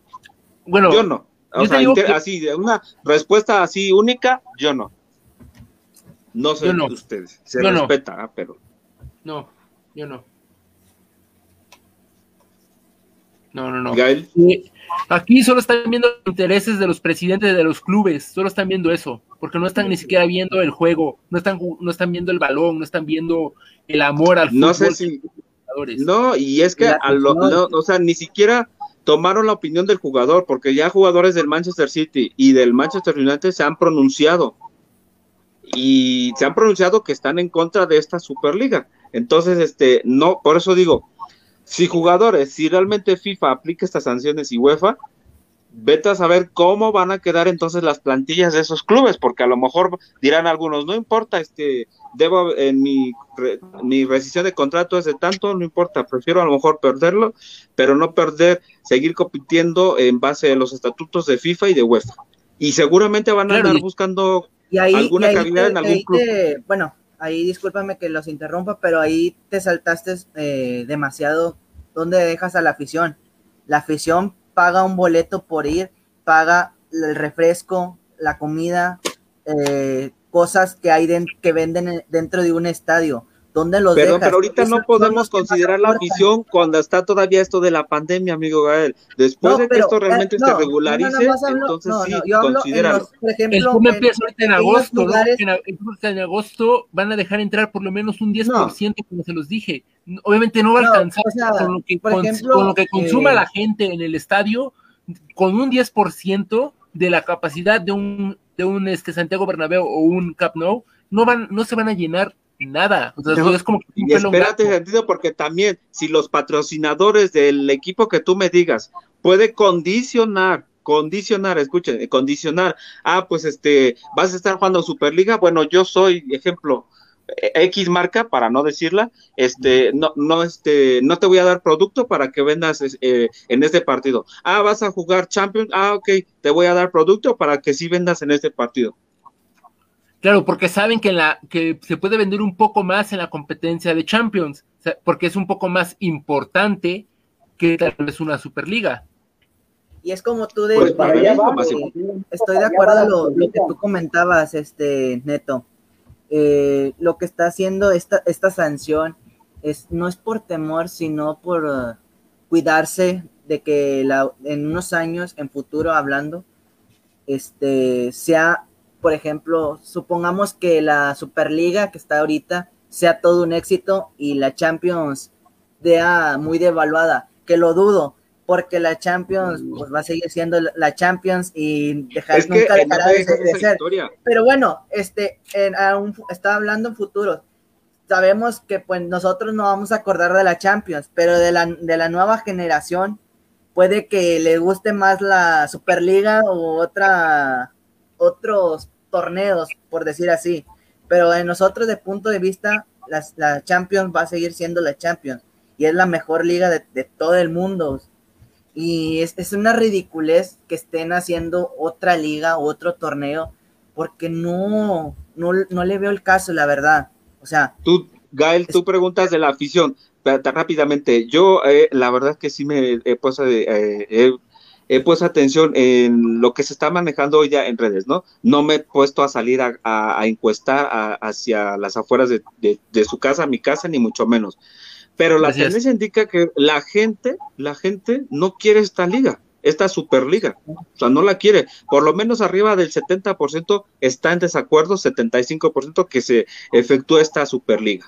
Bueno, yo no. O sea, así, una respuesta así única, yo no. No sé de ustedes. Se respeta, ¿ah? pero. No, yo no. No, no, no. Aquí solo están viendo los intereses de los presidentes de los clubes, solo están viendo eso. porque no están ni siquiera viendo el juego, no están, no están viendo el balón, no están viendo el amor al fútbol. No sé si. No, y es que, o sea, ni siquiera tomaron la opinión del jugador, porque ya jugadores del Manchester City y del Manchester United se han pronunciado y se han pronunciado que están en contra de esta Superliga. Entonces, este, no, por eso digo, si jugadores, si realmente FIFA aplica estas sanciones y UEFA, vete a saber cómo van a quedar entonces las plantillas de esos clubes, porque a lo mejor dirán algunos, no importa, este, debo en mi, mi rescisión de contrato es de tanto, no importa, prefiero a lo mejor perderlo, pero no perder, seguir compitiendo en base a los estatutos de FIFA y de UEFA. Y seguramente van a andar buscando alguna calidad en algún club. bueno, ahí discúlpame que los interrumpa, pero ahí te saltaste eh, demasiado donde dejas a la afición. La afición paga un boleto por ir, paga el refresco, la comida, eh, cosas que hay que venden dentro de un estadio. ¿Dónde los pero, Pero ahorita no podemos considerar la afición cuando está todavía esto de la pandemia, amigo Gael. Después de que esto realmente eh, se regularice, entonces sí, considéralo. el PUM empieza ahorita en agosto, en, agosto van a dejar entrar por lo menos un 10%, como se los dije. Obviamente no va a alcanzar con, lo que, con, lo que consuma eh, la gente en el estadio, con un 10% de la capacidad de un, de un este, Santiago Bernabéu o un Cap Nou, no, van, no se van a llenar nada. es como y espérate, sentido, porque también si los patrocinadores del equipo que tú me digas puede condicionar condicionar, escuchen, eh, condicionar, ah, pues este, vas a estar jugando Superliga, bueno, yo soy, ejemplo, eh, X marca, para no decirla, este, no, no, este, no te voy a dar producto para que vendas eh, en este partido. Ah, vas a jugar Champions, ah, ok, te voy a dar producto para que sí vendas en este partido. Claro, porque saben que, la, que se puede vender un poco más en la competencia de Champions, porque es un poco más importante que tal vez una Superliga. Y es como tú de... Pues estoy de acuerdo lo, lo, que tú comentabas, este Neto. Eh, lo que está haciendo esta, esta sanción es, no es por temor, sino por uh, cuidarse de que la, en unos años, en futuro hablando, este, sea por ejemplo, supongamos que la Superliga que está ahorita sea todo un éxito y la Champions sea muy devaluada, que lo dudo, porque la Champions pues, va a seguir siendo la Champions y dejar nunca dejará de, ser. Pero bueno, este, en, estaba hablando en futuro. Sabemos que pues nosotros no vamos a acordar de la Champions, pero de la, de la nueva generación puede que le guste más la Superliga o otra otros torneos, por decir así. Pero en nosotros, de punto de vista, la, Champions va a seguir siendo la Champions y es la mejor liga de, todo el mundo. Y es, una ridiculez que estén haciendo otra liga, otro torneo, porque no, no, le veo el caso, la verdad. O sea, tú, Gael, tú preguntas de la afición, rápidamente. Yo, eh, la verdad que sí me he puesto, eh, he puesto atención en lo que se está manejando hoy ya en redes, ¿no? No me he puesto a salir a, encuestar hacia las afueras de, su casa, mi casa, ni mucho menos. Pero la tendencia indica que la gente, la gente no quiere esta liga, esta superliga. O sea, no la quiere. Por lo menos arriba del 70% está en desacuerdo, 75% que se efectúa esta superliga.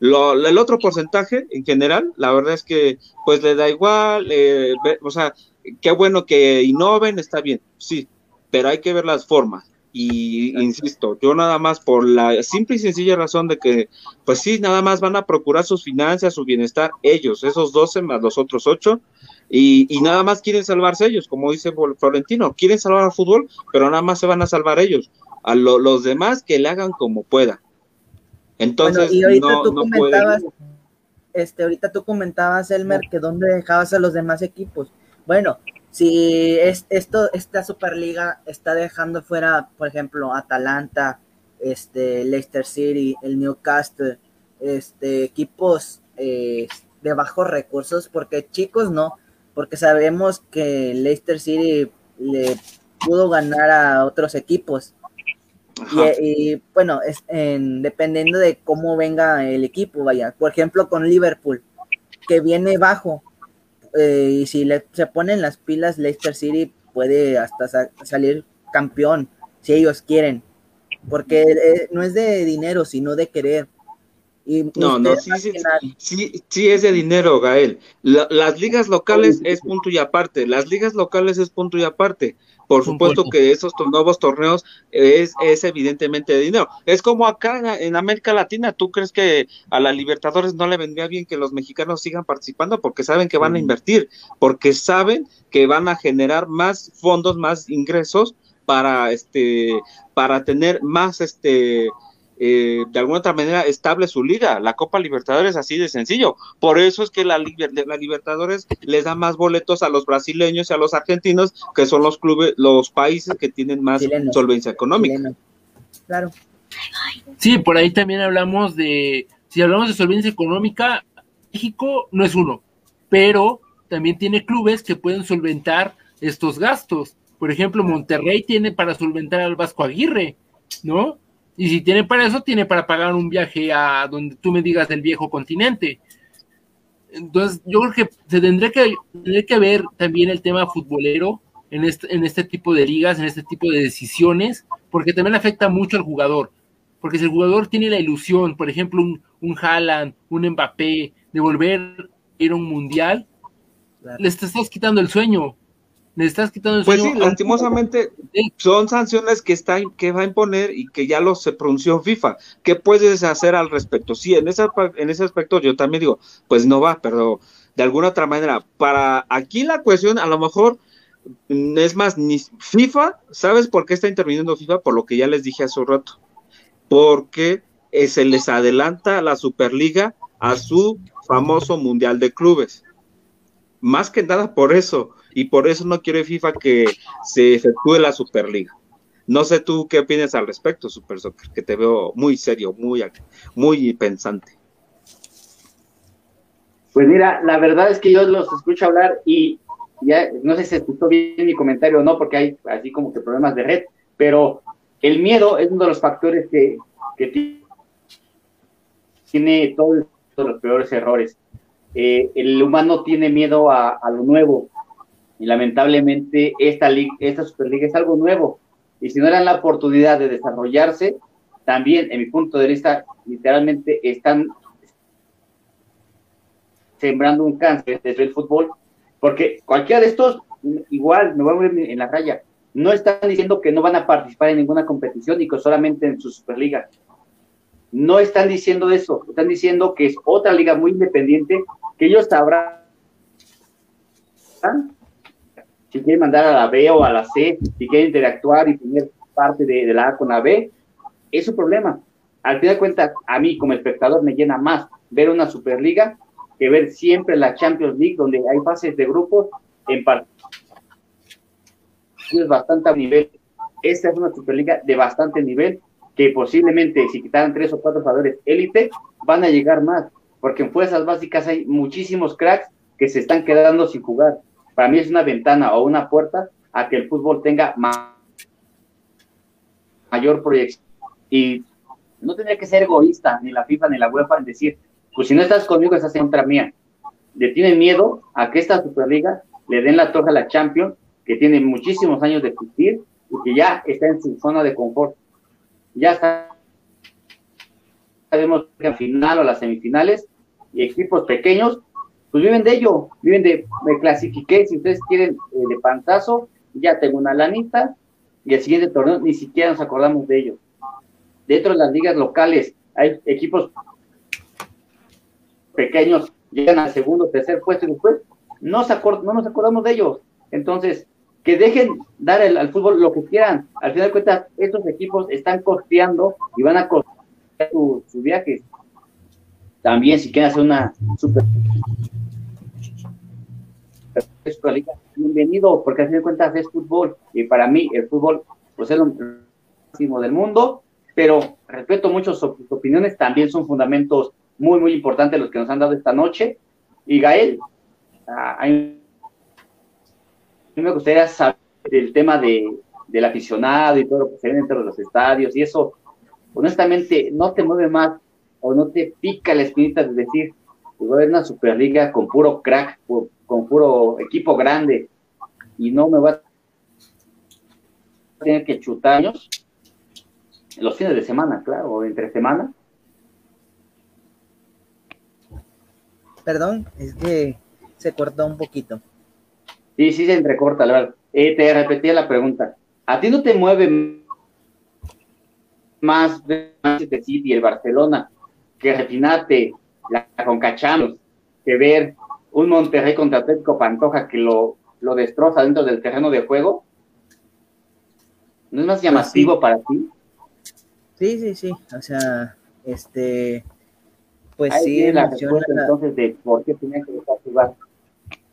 Lo, el otro porcentaje, en general, la verdad es que pues le da igual, eh, o sea, qué bueno que innoven, está bien, sí, pero hay que ver las formas. Y insisto, yo nada más por la simple y sencilla razón de que, pues sí, nada más van a procurar sus finanzas, su bienestar, ellos, esos 12 más los otros 8, y, nada más quieren salvarse ellos, como dice Florentino, quieren salvar al fútbol, pero nada más se van a salvar ellos. A los demás que le hagan como pueda. Entonces, y ahorita tú comentabas, este, ahorita tú comentabas, Elmer, que dónde dejabas a los demás equipos bueno, si es, esto, esta Superliga está dejando fuera, por ejemplo, Atalanta, este, Leicester City, el Newcastle, este, equipos eh, de bajos recursos, porque chicos no, porque sabemos que Leicester City le pudo ganar a otros equipos. Y, bueno, es, dependiendo de cómo venga el equipo, vaya, por ejemplo con Liverpool, que viene bajo, eh, y si le, se ponen las pilas, Leicester City puede hasta salir campeón, si ellos quieren. porque eh, no es de dinero, sino de querer. no, no, sí, sí, sí, sí, es de dinero, Gael. las ligas locales es punto y aparte, las ligas locales es punto y aparte. Por supuesto que esos nuevos torneos es, es evidentemente de dinero. Es como acá en América Latina, ¿tú crees que a la Libertadores no le vendría bien que los mexicanos sigan participando? Porque saben que van a invertir, porque saben que van a generar más fondos, más ingresos para este para tener más este eh, de alguna otra manera estable su liga. La Copa Libertadores así de sencillo. Por eso es que la, la Libertadores les da más boletos a los brasileños y a los argentinos, que son los clubes, los países que tienen más solvencia económica. Claro. Sí, por ahí también hablamos de, si hablamos de solvencia económica, México no es uno, pero también tiene clubes que pueden solventar estos gastos. Por ejemplo, Monterrey tiene para solventar al Vasco Aguirre, ¿no? Y si tiene para eso, tiene para pagar un viaje a donde tú me digas del viejo continente. Entonces, yo creo que se tendría que, tendría que ver también el tema futbolero en este, en este tipo de ligas, en este tipo de decisiones, porque también afecta mucho al jugador. Porque si el jugador tiene la ilusión, por ejemplo, un, un Haaland, un Mbappé, de volver a ir a un mundial, le estás quitando el sueño. Le estás quitando el Pues sí, lastimosamente son sanciones que está que va a imponer y que ya lo se pronunció FIFA. ¿Qué puedes hacer al respecto? Sí, en ese, en ese aspecto yo también digo, pues no va, pero de alguna otra manera, para aquí la cuestión a lo mejor mm, es más, ni FIFA, ¿sabes por qué está interviniendo FIFA? Por lo que ya les dije hace un rato. Porque eh, se les adelanta la Superliga a su famoso Mundial de Clubes. Más que nada por eso y por eso no quiere FIFA que se efectúe la Superliga. No sé tú qué opinas al respecto, Super Soccer, que te veo muy serio, muy, muy pensante. Pues mira, la verdad es que yo los escucho hablar y ya no sé si escuchó bien mi comentario o no, porque hay así como que problemas de red, pero el miedo es uno de los factores que, tiene todos los peores errores. Eh, el humano tiene miedo a, lo nuevo, y lamentablemente esta, esta Superliga es algo nuevo. Y si no eran la oportunidad de desarrollarse, también, en mi punto de vista, literalmente están sembrando un cáncer desde el fútbol, porque cualquiera de estos, igual, me voy a mover en la raya, no están diciendo que no van a participar en ninguna competición y que solamente en su Superliga. No están diciendo eso, están diciendo que es otra liga muy independiente, que ellos sabrán si quieren mandar a la B o a la C, si quieren interactuar y tener parte de, la A con la B, es su problema. Al final de cuentas, a mí como espectador me llena más ver una Superliga que ver siempre la Champions League, donde hay fases de grupos en partidos bastante nivel. Esta es una Superliga de bastante nivel que posiblemente si quitaran tres o cuatro jugadores élite, van a llegar más, porque en fuerzas básicas hay muchísimos cracks que se están quedando sin jugar para mí es una ventana o una puerta a que el fútbol tenga mayor proyección. Y no tendría que ser egoísta, ni la FIFA ni la UEFA, en decir, pues si no estás conmigo, estás en contra mía. Le tienen miedo a que esta Superliga le den la torre a la Champions, que tiene muchísimos años de existir y que ya está en su zona de confort. Ya está sabemos que al final o las semifinales y equipos pequeños pues viven de ello, viven de, me clasifiqué, si ustedes quieren, eh, de pantazo, ya tengo una lanita, y el siguiente torneo ni siquiera nos acordamos de ello. Dentro de las ligas locales hay equipos pequeños, llegan al segundo, tercer puesto y después no, no nos acordamos de ellos. Entonces, que dejen dar al fútbol lo que quieran. Al final de cuentas, estos equipos están costeando y van a costear sus su viajes. También, si quieren hacer una super bienvenido, porque al fin de cuentas es fútbol, y para mí el fútbol pues es lo máximo del mundo, pero respeto mucho sus opiniones, también son fundamentos muy, muy importantes los que nos han dado esta noche. Y Gael, a, mí me gustaría saber del tema de, del aficionado y todo lo que se ve dentro de los estadios, y eso, honestamente, no te mueve más o no te pica la espinita de decir, va a haber una Superliga con puro crack, con puro equipo grande, y no me va a tener que chutar años. los fines de semana, claro, o entre semana. Perdón, es que se cortó un poquito. Sí, sí se entrecorta, la verdad. Eh, te repetía la pregunta. ¿A ti no te mueve más Manchester City y el Barcelona que refinarte la Concachamos, que ver un Monterrey contra Atlético Pantoja que lo, lo destroza dentro del terreno de juego? ¿No es más pues llamativo para ti? Sí, sí, sí. O sea, este. Pues Ahí sí, la respuesta la- entonces de por qué tenían que dejar jugar.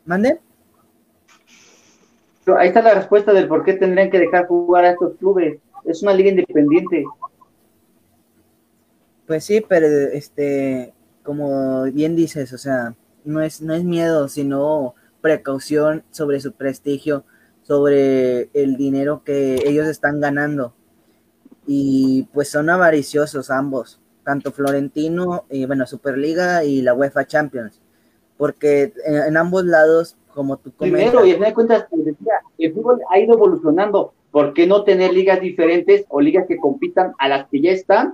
¿Mande? Ahí está la respuesta del por qué tendrían que dejar jugar a estos clubes. Es una liga independiente. Pues sí, pero este, como bien dices, o sea, no es, no es miedo, sino precaución sobre su prestigio, sobre el dinero que ellos están ganando. Y pues son avariciosos ambos, tanto Florentino, y bueno, Superliga y la UEFA Champions, porque en, en ambos lados, como tú comentas, Primero, y final de cuentas, el fútbol ha ido evolucionando. ¿Por qué no tener ligas diferentes o ligas que compitan a las que ya están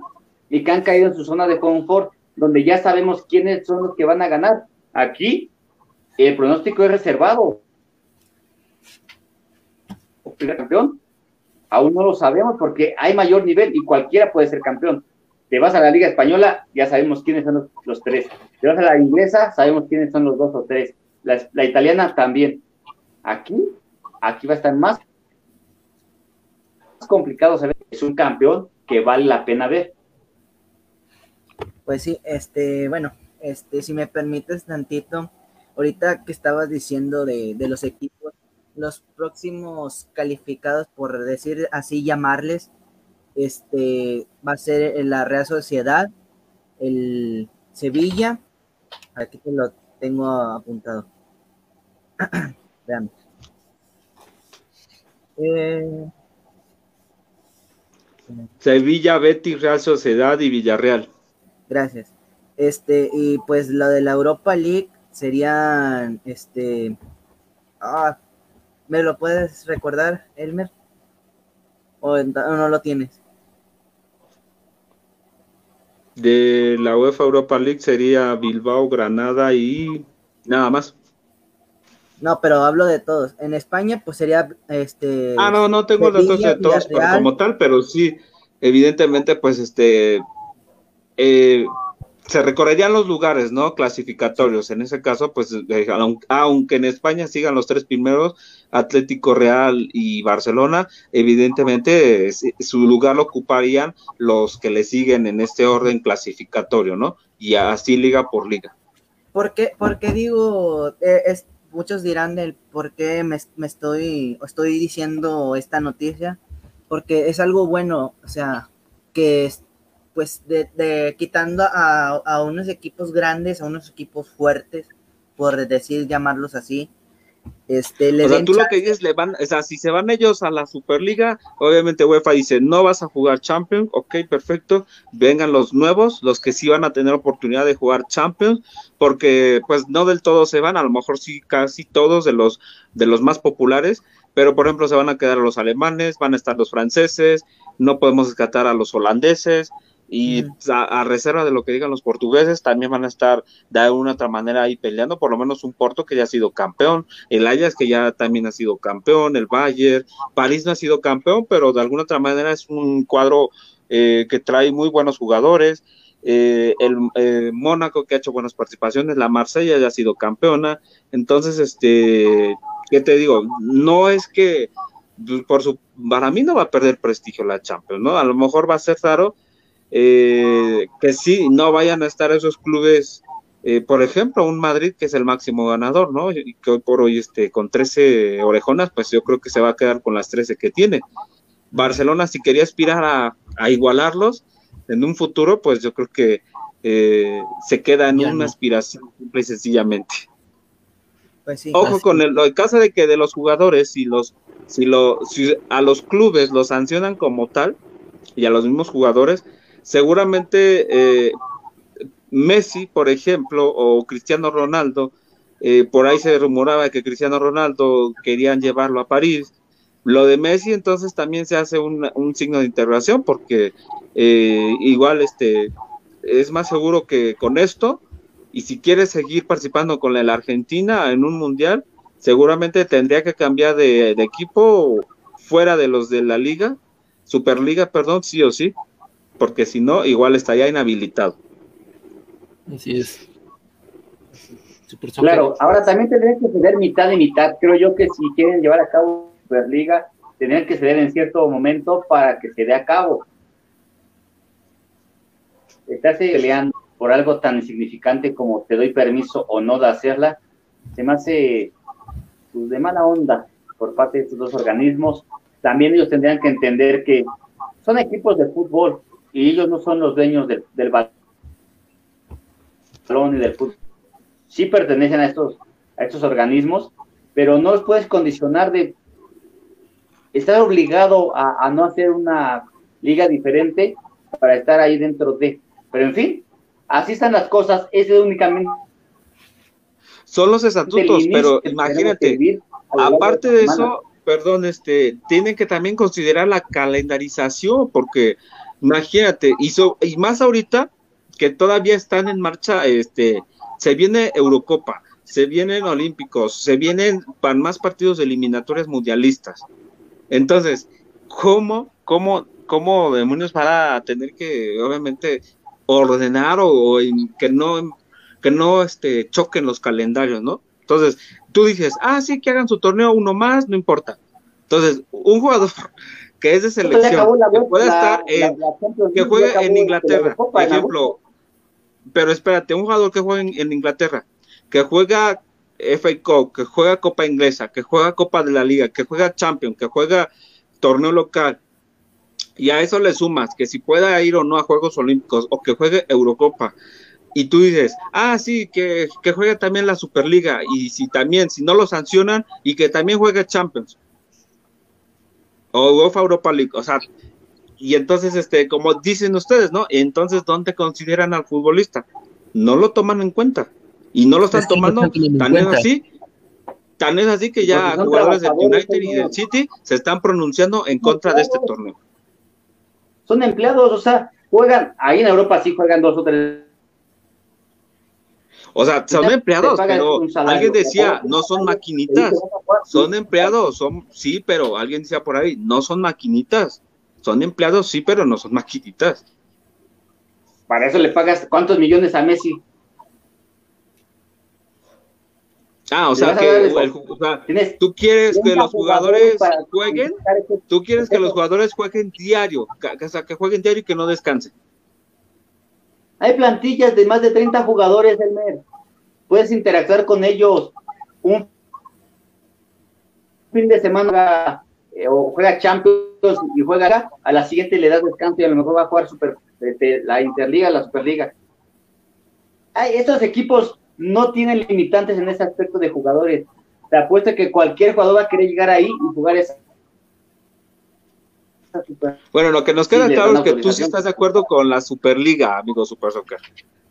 y que han caído en su zona de confort, donde ya sabemos quiénes son los que van a ganar? Aquí, el pronóstico es reservado. ¿El campeón? Aún no lo sabemos porque hay mayor nivel y cualquiera puede ser campeón. Te vas a la Liga Española, ya sabemos quiénes son los, tres. Te vas a la inglesa, sabemos quiénes son los dos o tres. La, la italiana también. Aquí, aquí va a estar más complicado saber es un campeón que vale la pena ver. Pues sí, este, bueno, este, si me permites tantito, ahorita que estabas diciendo de, de los equipos, los próximos calificados, por decir así, llamarles, este, va a ser la Real Sociedad, el Sevilla, aquí te lo tengo apuntado. Veamos. Eh, Sevilla, Betis, Real Sociedad y Villarreal. Gracias. Este, y pues lo de la Europa League serían, este, ah, ¿me lo puedes recordar, Elmer? ¿O no lo tienes? De la UEFA Europa League sería Bilbao, Granada y nada más. No, pero hablo de todos. En España, pues sería, este, Ah, no, no tengo datos Sevilla, de todos como tal, pero sí, evidentemente, pues este, eh, se recorrerían los lugares, ¿no? Clasificatorios. En ese caso, pues, eh, aun- aunque en España sigan los tres primeros, Atlético Real y Barcelona, evidentemente su lugar lo ocuparían los que le siguen en este orden clasificatorio, ¿no? Y así liga por liga. ¿Por qué, por qué digo, eh, muchos dirán del por qué me, me estoy, estoy diciendo esta noticia? Porque es algo bueno, o sea, que pues de, de quitando a, a unos equipos grandes, a unos equipos fuertes, por decir, llamarlos así, este, le O sea, tú lo que dices, le van, o sea, si se van ellos a la Superliga, obviamente UEFA dice, no vas a jugar Champions, ok, perfecto, vengan los nuevos, los que sí van a tener oportunidad de jugar Champions, porque pues no del todo se van, a lo mejor sí casi todos de los, de los más populares, pero por ejemplo se van a quedar los alemanes, van a estar los franceses, no podemos descartar a los holandeses, y a, a reserva de lo que digan los portugueses, también van a estar de alguna otra manera ahí peleando, por lo menos un Porto que ya ha sido campeón, el Ajax que ya también ha sido campeón, el Bayern, París no ha sido campeón, pero de alguna otra manera es un cuadro eh, que trae muy buenos jugadores, eh, el eh, Mónaco que ha hecho buenas participaciones, la Marsella ya ha sido campeona, entonces, este, ¿qué te digo? No es que, pues, por su, para mí no va a perder prestigio la Champions, ¿no? A lo mejor va a ser raro eh, que sí, no vayan a estar esos clubes, eh, por ejemplo, un Madrid que es el máximo ganador, ¿no? Y que hoy por hoy, este, con 13 orejonas, pues yo creo que se va a quedar con las 13 que tiene. Barcelona, si quería aspirar a, a igualarlos en un futuro, pues yo creo que eh, se queda en Ya una no. aspiración simple y sencillamente. Pues sí, Ojo así- con el caso de que de los jugadores, si los, si lo, si a los clubes los sancionan como tal y a los mismos jugadores, seguramente eh, Messi, por ejemplo, o Cristiano Ronaldo, eh, por ahí se rumoraba que Cristiano Ronaldo querían llevarlo a París, Lo de Messi entonces también se hace un, signo de interrogación porque eh, igual este es más seguro que con esto y si quiere seguir participando con la Argentina en un mundial, seguramente tendría que cambiar de, de equipo fuera de los de la liga, Superliga, perdón, sí o sí, porque si no, igual estaría inhabilitado. Así es. Claro, ahora también tendrían que ceder mitad de mitad. Creo yo que si quieren llevar a cabo Superliga, tendrían que ceder en cierto momento para que se dé a cabo. Estás peleando por algo tan insignificante como te doy permiso o no de hacerla, se me hace pues, de mala onda por parte de estos dos organismos. También ellos tendrían que entender que son equipos de fútbol y ellos no son los dueños del, del balón y del fútbol. Sí pertenecen a estos, a estos organismos, pero no los puedes condicionar de estar obligado a, a no hacer una liga diferente para estar ahí dentro de. Pero en fin, así están las cosas, es únicamente... Son los estatutos, pero imagínate, aparte de eso, perdón, este, tienen que también considerar la calendarización, porque imagínate, y, y más ahorita que todavía están en marcha, este, se viene Eurocopa, se vienen Olímpicos, se vienen para más partidos de eliminatorias mundialistas. Entonces, ¿cómo, cómo, cómo demonios para tener que, obviamente, ordenar o, que no que no este, choquen los calendarios, ¿no? Entonces, tú dices, ah, sí, que hagan su torneo uno más, no importa. Entonces, un jugador que es de selección, que puede estar en, que juegue en Inglaterra, por ejemplo, pero espérate, un jugador que juega en, Inglaterra, que juega FA Cup, que juega Copa Inglesa, que juega Copa de la Liga, que juega Champions, que juega torneo local, y a eso le sumas que si pueda ir o no a Juegos Olímpicos o que juegue Eurocopa, y tú dices, ah, sí, que, que juegue también la Superliga, y si también, si no lo sancionan, y que también juegue Champions, o UEFA Europa League, o sea, y entonces, este, como dicen ustedes, ¿no? Entonces, ¿dónde consideran al futbolista? No lo toman en cuenta, y no lo están tomando, tan es así, tan es así que ya jugadores del United y del City se están pronunciando en contra de este torneo son empleados, o sea, juegan, ahí en Europa sí juegan dos o tres. O sea, son empleados, pero alguien decía, no son maquinitas, son empleados, son, sí, pero alguien decía por ahí, no son maquinitas, son empleados, sí, pero no son maquinitas. Para eso le pagas cuántos millones a Messi. Ah, o sea que tú quieres que los jugadores jueguen, tú quieres que los jugadores jueguen diario, o sea, que jueguen diario y que no descansen. Hay plantillas de más de 30 jugadores, Elmer. Puedes interactuar con ellos un fin de semana eh, o juega Champions y juega a la siguiente le das descanso y a lo mejor va a jugar super, este, la Interliga, la Superliga. Hay estos equipos no tienen limitantes en ese aspecto de jugadores. Te apuesto que cualquier jugador va a querer llegar ahí y jugar esa. Bueno, lo que nos queda claro es que tú sí estás de acuerdo con la Superliga, amigo Super Soccer.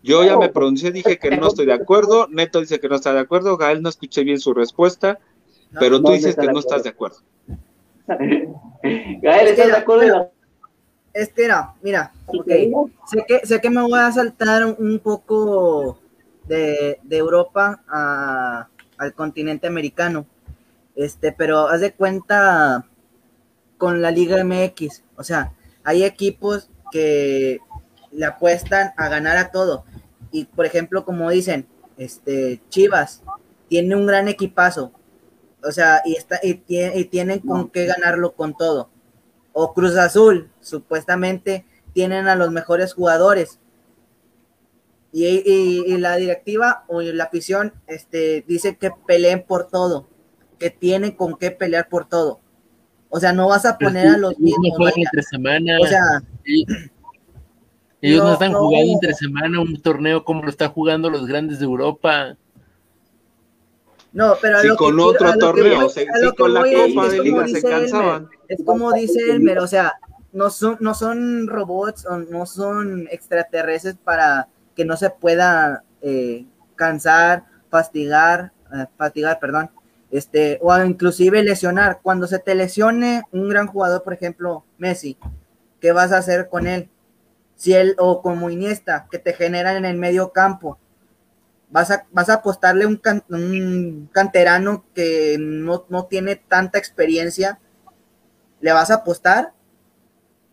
Yo ya me pronuncié, dije que no estoy de acuerdo. Neto dice que no está de acuerdo. Gael no escuché bien su respuesta, pero tú dices que no estás de acuerdo. Gael, ¿estás de acuerdo? Es que era, mira, okay. sé, que, sé que me voy a saltar un poco de, Europa al continente americano. Este, pero haz de cuenta con la Liga MX, o sea, hay equipos que le apuestan a ganar a todo. Y por ejemplo, como dicen, este Chivas tiene un gran equipazo. O sea, y está y, y tienen con qué ganarlo con todo. O Cruz Azul, supuestamente tienen a los mejores jugadores, y, la directiva o la afición este, dice que peleen por todo, que tienen con qué pelear por todo. O sea, no vas a poner a los mismos. No entre semana. O sea, ellos no, están jugando entre semana un torneo como lo están jugando los grandes de Europa. No, pero si con otro torneo, si con la Copa de Liga se cansaban. es como dice Elmer, o sea, no son, no son robots, no son extraterrestres para que no se pueda eh, cansar, fastigar, eh, fatigar, perdón, este, o inclusive lesionar. Cuando se te lesione un gran jugador, por ejemplo, Messi, ¿qué vas a hacer con él? Si él, o como Iniesta, que te generan en el medio campo, vas a, vas a apostarle un, un canterano que no, no, tiene tanta experiencia, ¿le vas a apostar?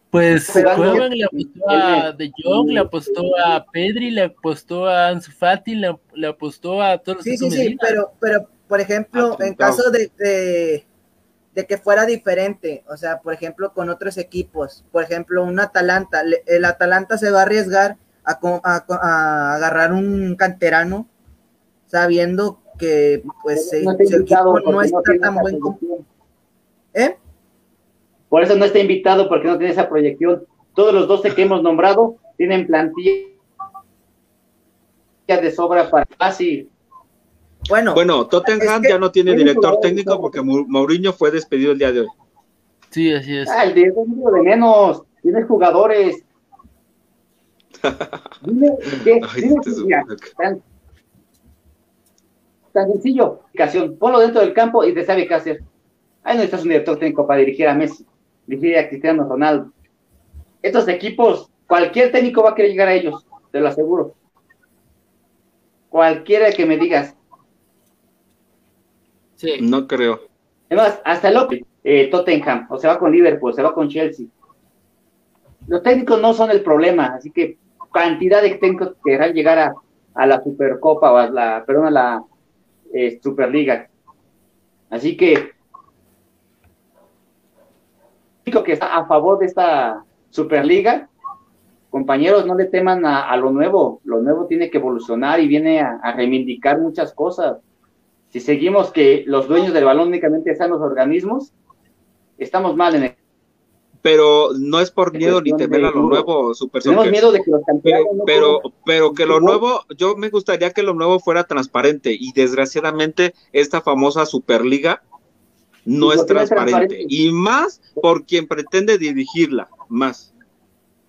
Pues le apostó a De Jong, le apostó a Pedri, le apostó a Ansu Fati, le, le apostó a todos los Sí, sí, sí, pero, pero por ejemplo, en caso de, de, que fuera diferente, o sea, por ejemplo, con otros equipos, por ejemplo, un Atalanta, el Atalanta se va a arriesgar a, a, agarrar un canterano sabiendo que pues no su equipo no está tan buen ¿Eh? Por eso no está invitado porque no tiene esa proyección. Todos los 12 que hemos nombrado tienen plantilla de sobra para casi bueno, bueno Tottenham ya no tiene director técnico porque Mourinho fue despedido el día de hoy. Sí, así es. Ah, el de, de menos. Tienes jugadores. dime, ¿qué? tan, tan, sencillo. Ponlo dentro del campo y te sabe qué hacer. Ahí no necesitas un director técnico para dirigir a Messi, dirigir a Cristiano Ronaldo. Estos equipos, cualquier técnico va a querer llegar a ellos, te lo aseguro. Cualquiera que me digas, no creo. Además, hasta el eh, Tottenham, o se va con Liverpool, se va con Chelsea. Los técnicos no son el problema, así que cantidad de técnicos que querrán llegar a, a la Supercopa o a la, perdón, a la eh, Superliga. Así que que está a favor de esta Superliga, compañeros, no le teman a, lo nuevo, lo nuevo tiene que evolucionar y viene a reivindicar muchas cosas si seguimos que los dueños del balón únicamente están los organismos, estamos mal en el pero no es por miedo ni temer a lo nuevo, Super Tenemos miedo de que los pero, pero, pero, que lo nuevo, yo me gustaría que lo nuevo fuera transparente y desgraciadamente esta famosa Superliga no es transparente. y más por quien pretende dirigirla, más.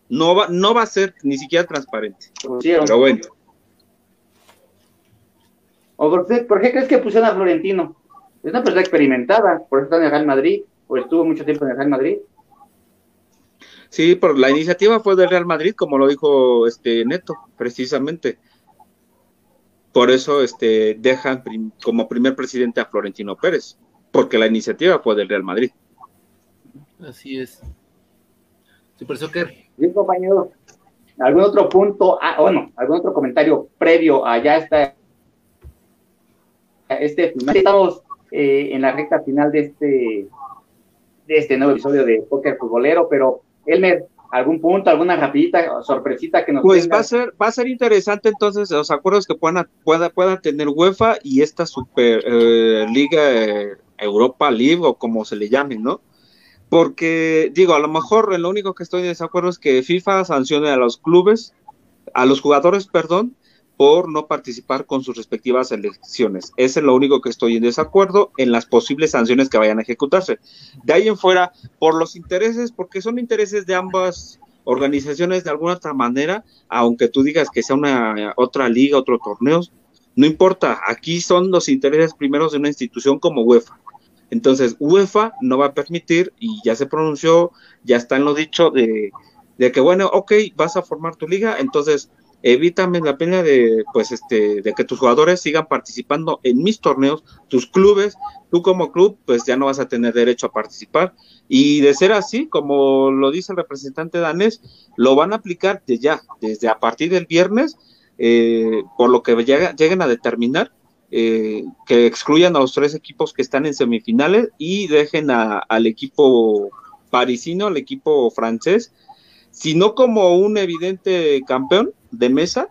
No va, no va a ser ni siquiera transparente. Pero bueno. ¿O por qué, crees que pusieron a Florentino? Es una persona experimentada, por eso está en el Real Madrid, o estuvo mucho tiempo en el Real Madrid. Sí, por la iniciativa fue del Real Madrid, como lo dijo este Neto, precisamente. Por eso este dejan como primer presidente a Florentino Pérez, porque la iniciativa fue del Real Madrid. Así es. Super Soccer. Bien, compañero. ¿Algún otro punto? Ah, bueno, algún otro comentario previo a ya esta este final. Estamos eh, en la recta final de este, de este nuevo episodio de Póker Futbolero, pero Elmer, algún punto, alguna rapidita sorpresita que nos Pues va a ser, va a ser interesante entonces los acuerdos que puedan, pueda, puedan tener UEFA y esta super eh, liga eh, Europa League o como se le llame, ¿no? Porque digo, a lo mejor lo único que estoy en desacuerdo es que FIFA sancione a los clubes, a los jugadores, perdón, por no participar con sus respectivas elecciones. Ese es lo único que estoy en desacuerdo en las posibles sanciones que vayan a ejecutarse. De ahí en fuera, por los intereses, porque son intereses de ambas organizaciones de alguna otra manera, aunque tú digas que sea una otra liga, otro torneo, no importa, aquí son los intereses primeros de una institución como UEFA. Entonces, UEFA no va a permitir, y ya se pronunció, ya está en lo dicho, de, de que, bueno, ok, vas a formar tu liga, entonces evítame la pena de, pues, este, de que tus jugadores sigan participando en mis torneos, tus clubes, tú como club, pues ya no vas a tener derecho a participar. Y de ser así, como lo dice el representante danés, lo van a aplicar de ya, desde a partir del viernes, eh, por lo que lleguen a determinar eh, que excluyan a los tres equipos que están en semifinales y dejen al equipo parisino, al equipo francés, sino como un evidente campeón de mesa,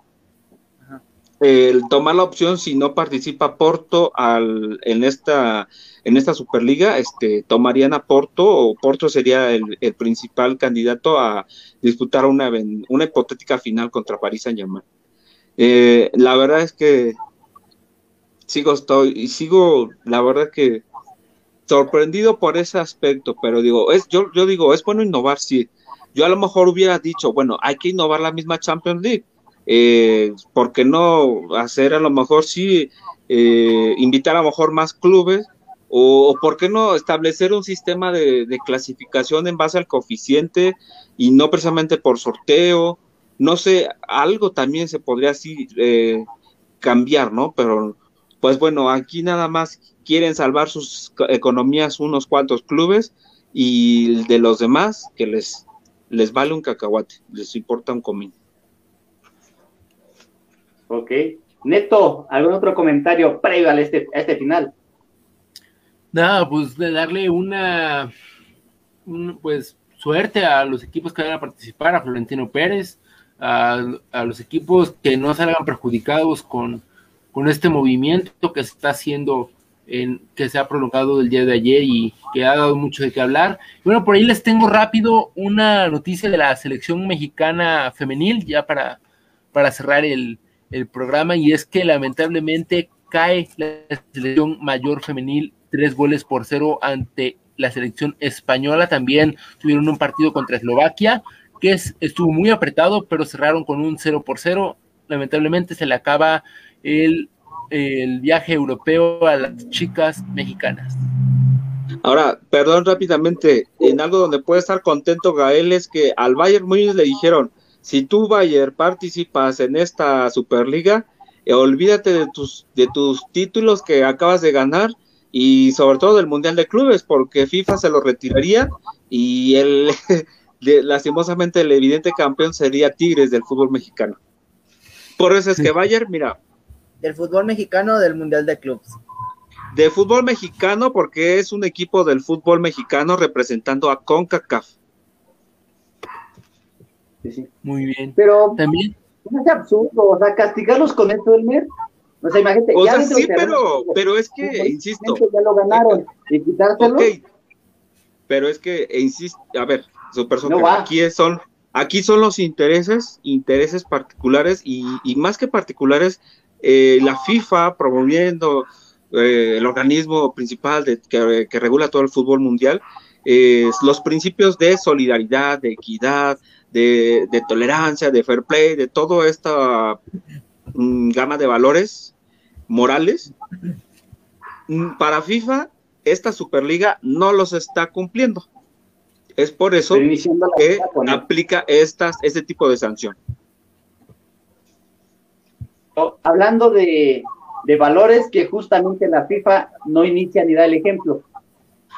el tomar la opción si no participa Porto al, en esta en esta Superliga, este, tomarían a Porto o Porto sería el, principal candidato a disputar una, una hipotética final contra París Saint Germain. Eh, la verdad es que sigo estoy y sigo la verdad que sorprendido por ese aspecto, pero digo, es yo yo digo, es bueno innovar sí, yo a lo mejor hubiera dicho, bueno, hay que innovar la misma Champions League. Eh, ¿Por qué no hacer a lo mejor sí, eh, invitar a lo mejor más clubes O, por qué no establecer un sistema de, clasificación en base al coeficiente y no precisamente por sorteo. No sé, algo también se podría así eh, cambiar, ¿no? Pero pues bueno, aquí nada más quieren salvar sus economías unos cuantos clubes y de los demás que les, les vale un cacahuate, les importa un comín. Ok. Neto, ¿algún otro comentario previo a este, este final? Nada, pues de darle una, pues suerte a los equipos que vayan a participar, a Florentino Pérez, a, a los equipos que no salgan perjudicados con, con este movimiento que se está haciendo en, que se ha prolongado el día de ayer y que ha dado mucho de qué hablar. Bueno, por ahí les tengo rápido una noticia de la selección mexicana femenil, ya para, para cerrar el, el programa, y es que lamentablemente cae la selección mayor femenil tres goles por cero ante la selección española. También tuvieron un partido contra Eslovaquia, que es, estuvo muy apretado, pero cerraron con un 0 por 0. Lamentablemente se le acaba el el viaje europeo a las chicas mexicanas. Ahora, perdón rápidamente, en algo donde puede estar contento Gael es que al Bayern Múnich le dijeron, si tú Bayern participas en esta Superliga, eh, olvídate de tus, de tus títulos que acabas de ganar y sobre todo del Mundial de Clubes, porque FIFA se lo retiraría y el, lastimosamente el evidente campeón sería Tigres del fútbol mexicano. Por eso es que Bayern, mira, del fútbol mexicano o del Mundial de Clubs? De fútbol mexicano, porque es un equipo del fútbol mexicano representando a CONCACAF. Muy bien. Pero también no es absurdo, o sea, castigarlos con esto del mes. O sea, imagínate. O sea, sí, pero, pero es que, insisto. Ya lo ganaron, y quitárselo. Pero es que, insisto, a ver, super, super aquí son, aquí son los intereses, intereses particulares, y, y más que particulares, eh, la FIFA promoviendo eh, el organismo principal de, que, regula todo el fútbol mundial, los principios de solidaridad, de equidad, de, tolerancia, de fair play, de toda esta mm, gama de valores morales, mm, para FIFA esta Superliga no los está cumpliendo. Es por eso que aplica estas, este tipo de sanción hablando de, valores que justamente la FIFA no inicia ni da el ejemplo.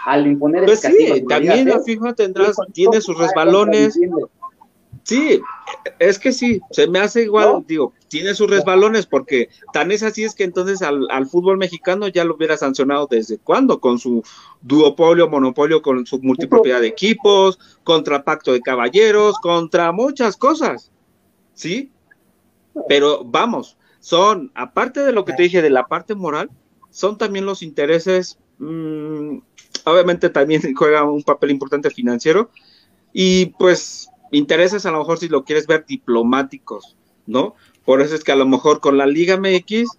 Al imponer pues sí, también la FIFA tendrá, tiene sus resbalones. Sí, es que sí, se me hace igual, digo, tiene sus resbalones porque tan es así es que entonces al, al, fútbol mexicano ya lo hubiera sancionado desde cuándo, con su duopolio, monopolio, con su multipropiedad de equipos, contra pacto de caballeros, contra muchas cosas, ¿sí? Pero vamos, son, aparte de lo que te dije de la parte moral, son también los intereses, mm, obviamente también juega un papel importante financiero, y pues intereses a lo mejor si lo quieres ver diplomáticos, ¿no? Por eso es que a lo mejor con la Liga MX,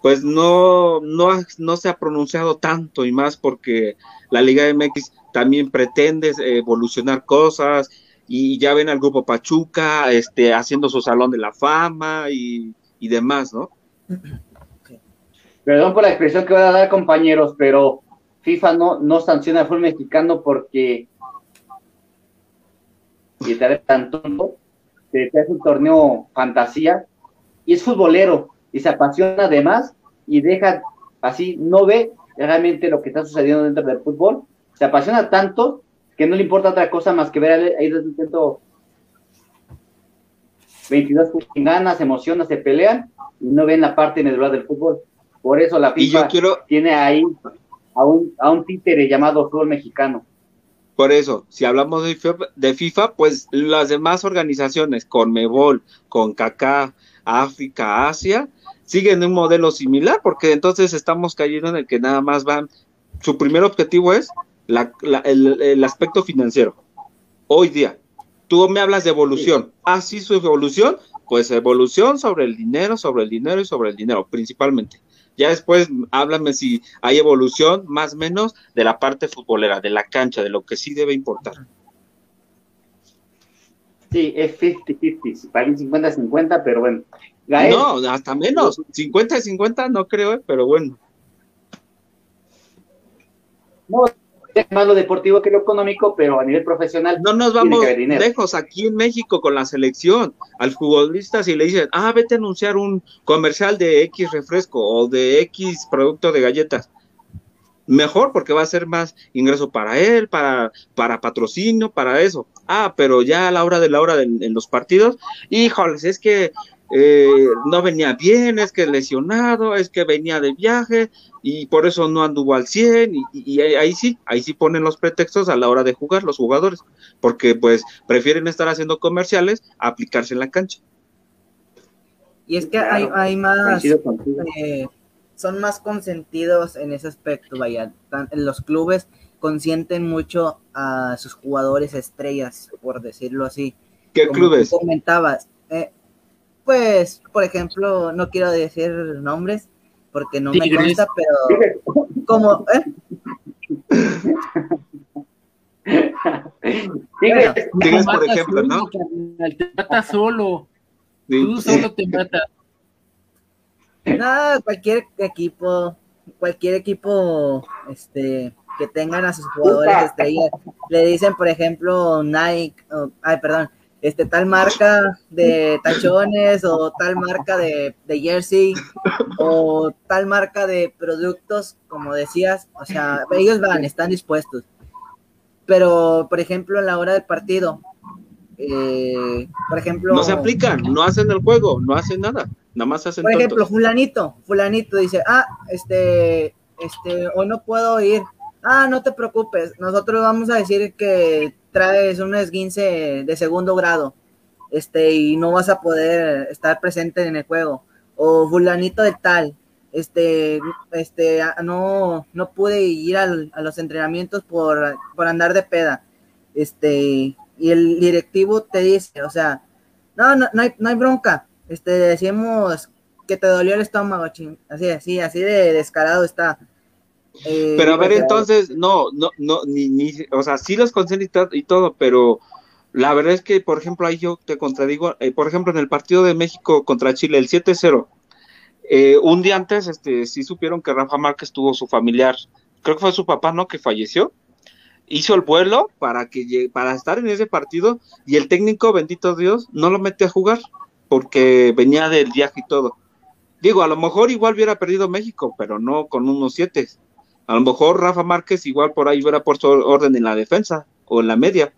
pues no, no, no se ha pronunciado tanto y más porque la Liga MX también pretende evolucionar cosas y ya ven al grupo Pachuca este, haciendo su salón de la fama y y demás, ¿no? Perdón por la expresión que voy a dar, compañeros, pero FIFA no, no sanciona al fútbol mexicano porque y te tan tonto, te hace un torneo fantasía y es futbolero y se apasiona además y deja así, no ve realmente lo que está sucediendo dentro del fútbol, se apasiona tanto que no le importa otra cosa más que ver desde intento 22 ganas, se emocionan, se pelean y no ven la parte medular del fútbol. Por eso la FIFA tiene ahí a un, a un títere llamado fútbol mexicano. Por eso, si hablamos de FIFA, de FIFA, pues las demás organizaciones, con Mebol, con CACA, África, Asia, siguen un modelo similar, porque entonces estamos cayendo en el que nada más van, su primer objetivo es el, el aspecto financiero. Hoy día, Tú me hablas de evolución. Ah, sí, su evolución. Pues evolución sobre el dinero, sobre el dinero y sobre el dinero, principalmente. Ya después háblame si hay evolución más o menos de la parte futbolera, de la cancha, de lo que sí debe importar. Sí, es 50-50, para 50-50, pero bueno. no, hasta menos, 50-50 no creo, pero bueno. no es más lo deportivo que lo económico, pero a nivel profesional. No nos vamos lejos aquí en México con la selección. Al futbolista, si le dicen, ah, vete a anunciar un comercial de X refresco o de X producto de galletas mejor porque va a ser más ingreso para él, para, para patrocinio, para eso. Ah, pero ya a la hora de la hora de, en los partidos, híjoles, es que eh, no venía bien, es que lesionado, es que venía de viaje y por eso no anduvo al 100 y, y, ahí sí, ahí sí ponen los pretextos a la hora de jugar los jugadores, porque pues prefieren estar haciendo comerciales a aplicarse en la cancha. Y es que hay, hay más, son más consentidos en ese aspecto, vaya. Los clubes consienten mucho a sus jugadores estrellas, por decirlo así. ¿Qué clubes? Comentabas. Eh, pues, por ejemplo, no quiero decir nombres porque no me consta, pero como... ¿eh? Tigres, por ejemplo, ¿no? Te mata solo. Tú solo te matas. No, cualquier equipo, cualquier equipo este, que tengan a sus jugadores estrellas, le dicen, por ejemplo, Nike, ay, perdón, este tal marca de tachones o tal marca de, de, jersey o tal marca de productos, como decías, o sea, ellos van, están dispuestos. Pero, por ejemplo, a la hora del partido, eh, por ejemplo... No se aplican, no hacen el juego, no hacen nada. Nada más hacen Por ejemplo, fulanito, fulanito dice, ah, este, este, hoy no puedo ir. Ah, no te preocupes, nosotros vamos a decir que traes un esguince de segundo grado, este, y no vas a poder estar presente en el juego. O fulanito de tal, este, este, no, no pude ir al, a los entrenamientos por, por andar de peda. Este, y el directivo te dice, o sea, no, no, no hay, no hay bronca, este, decimos que te dolió el estómago, ching. así, así, así de descarado está. Eh, pero a ver, entonces, no, no, no, ni, ni, o sea, sí los consiguen y, todo, pero la verdad es que, por ejemplo, ahí yo te contradigo, eh, por ejemplo, en el partido de México contra Chile, el 7-0, eh, un día antes, este, sí supieron que Rafa Márquez tuvo su familiar, creo que fue su papá, ¿no? Que falleció, hizo el vuelo para que para estar en ese partido y el técnico, bendito Dios, no lo mete a jugar porque venía del viaje y todo. Digo, a lo mejor igual hubiera perdido México, pero no con unos siete. A lo mejor Rafa Márquez igual por ahí hubiera puesto orden en la defensa o en la media.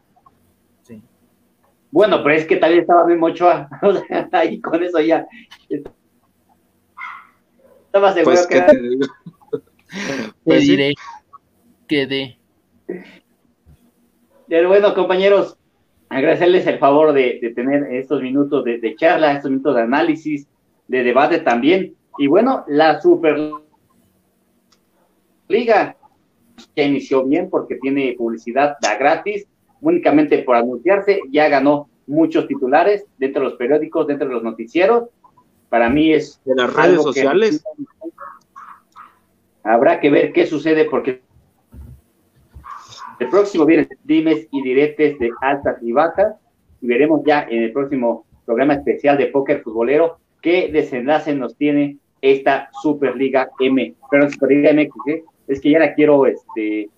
Sí. Bueno, pero es que también estaba Memo Ochoa. ahí con eso ya. Estaba seguro pues, que. Te, digo? pues diré que de. Pero bueno, compañeros, agradecerles el favor de, tener estos minutos de, charla, estos minutos de análisis, de debate también. Y bueno, la Superliga ya inició bien porque tiene publicidad da gratis, únicamente por anunciarse, ya ganó muchos titulares dentro de los periódicos, dentro de los noticieros. Para mí es... De las redes sociales. habrá que ver qué sucede porque el próximo viene dimes y diretes de altas y bajas y veremos ya en el próximo programa especial de póker futbolero qué desenlace nos tiene esta Superliga M, pero Superliga MX, ¿eh? Es que ya la quiero, este,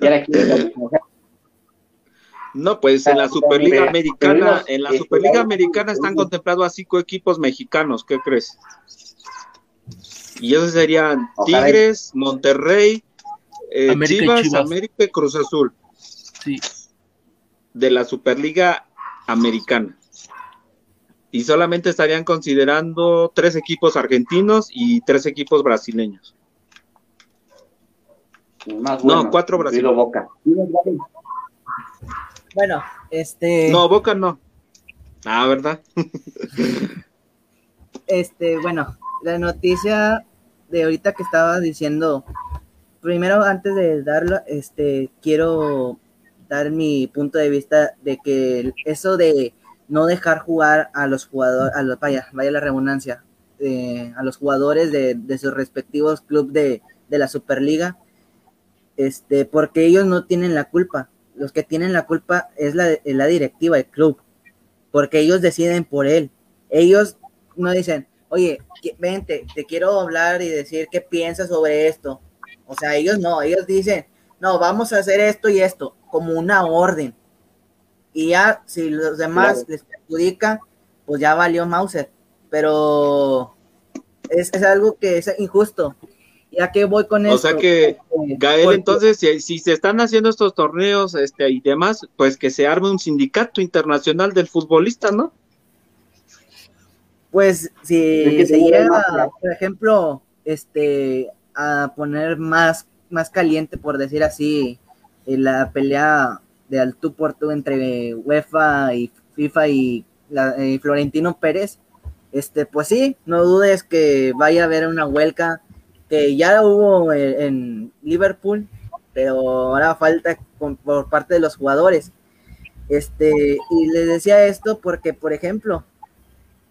ya la quiero. No, pues en la Superliga Americana, en la Superliga Americana están contemplados a cinco equipos mexicanos, ¿qué crees? Y esos serían Tigres, Monterrey, eh, Chivas, América y Cruz Azul. Sí. De la Superliga Americana. Y solamente estarían considerando tres equipos argentinos y tres equipos brasileños. No, cuatro brasileños. Boca. Bueno, este. No, Boca no. Ah, ¿verdad? este, bueno, la noticia de ahorita que estaba diciendo primero, antes de darlo, este, quiero dar mi punto de vista de que eso de no dejar jugar a los jugadores, a los, vaya, vaya la redundancia, eh, a los jugadores de, sus respectivos clubes de, la Superliga, este, porque ellos no tienen la culpa. Los que tienen la culpa es la, la directiva del club, porque ellos deciden por él. Ellos no dicen, oye, vente, te quiero hablar y decir qué piensas sobre esto o sea, ellos no, ellos dicen, no, vamos a hacer esto y esto, como una orden. Y ya, si los demás les perjudica, pues ya valió Mauser. Pero es, es algo que es injusto. Ya que voy con eso. O sea que, eh, Gael, entonces, si, si, se están haciendo estos torneos este, y demás, pues que se arme un sindicato internacional del futbolista, ¿no? Pues si se llega, por ejemplo, este, a poner más, más caliente, por decir así, la pelea de al tú por tú entre UEFA y FIFA y, y Florentino Pérez, este, pues sí, no dudes que vaya a haber una huelga que ya hubo en, Liverpool, pero ahora falta por parte de los jugadores. Este, y les decía esto porque, por ejemplo,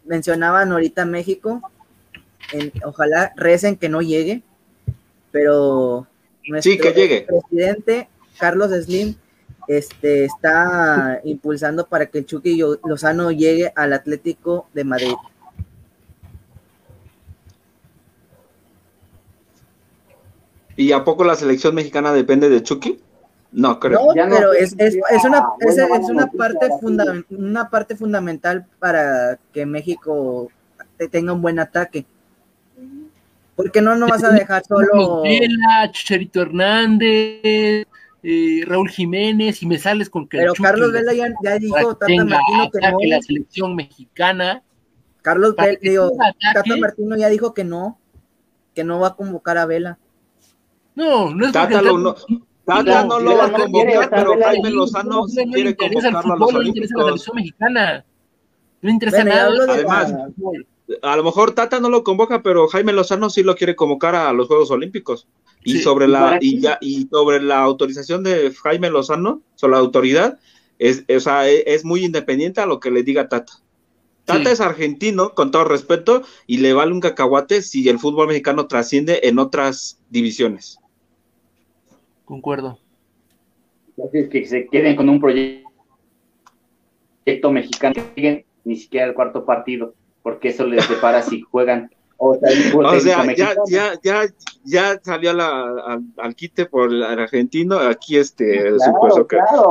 mencionaban ahorita México, ojalá recen que no llegue, pero nuestro sí, que llegue. presidente Carlos Slim este, está impulsando para que el Chucky Lozano llegue al Atlético de Madrid. ¿Y a poco la selección mexicana depende de Chucky? No, creo. No, pero es, es, es, una, es, una, parte una parte fundamental para que México tenga un buen ataque. Porque no nos vas a dejar solo. Chicharito Hernández, eh, Raúl Jiménez, y me sales con que. Pero Carlos Vela ya, ya dijo, Tata Martino, que no. la selección mexicana. Carlos Vela, digo, Tata Martino ya dijo que no, que no va a convocar a Vela. No, no es Tata, lo, no, Tata no, lo va a convocar, pero Jaime Lozano quiere convocarlo a los Olímpicos. No interesa la mexicana. No interesa nada. Además, a lo mejor Tata no lo convoca, pero Jaime Lozano sí lo quiere convocar a los Juegos Olímpicos. Y sobre la y ya y sobre la autorización de Jaime Lozano, sobre la autoridad, es, o sea, es, es muy independiente a lo que le diga Tata. Tata es argentino, con todo respeto, y le vale un cacahuate si el fútbol mexicano trasciende en otras divisiones. Concuerdo. Entonces, que se queden con un proyecto mexicano, ni siquiera el cuarto partido, porque eso les separa si juegan. O sea, ya, ya, ya, ya salió la, al, quite por el argentino, aquí este,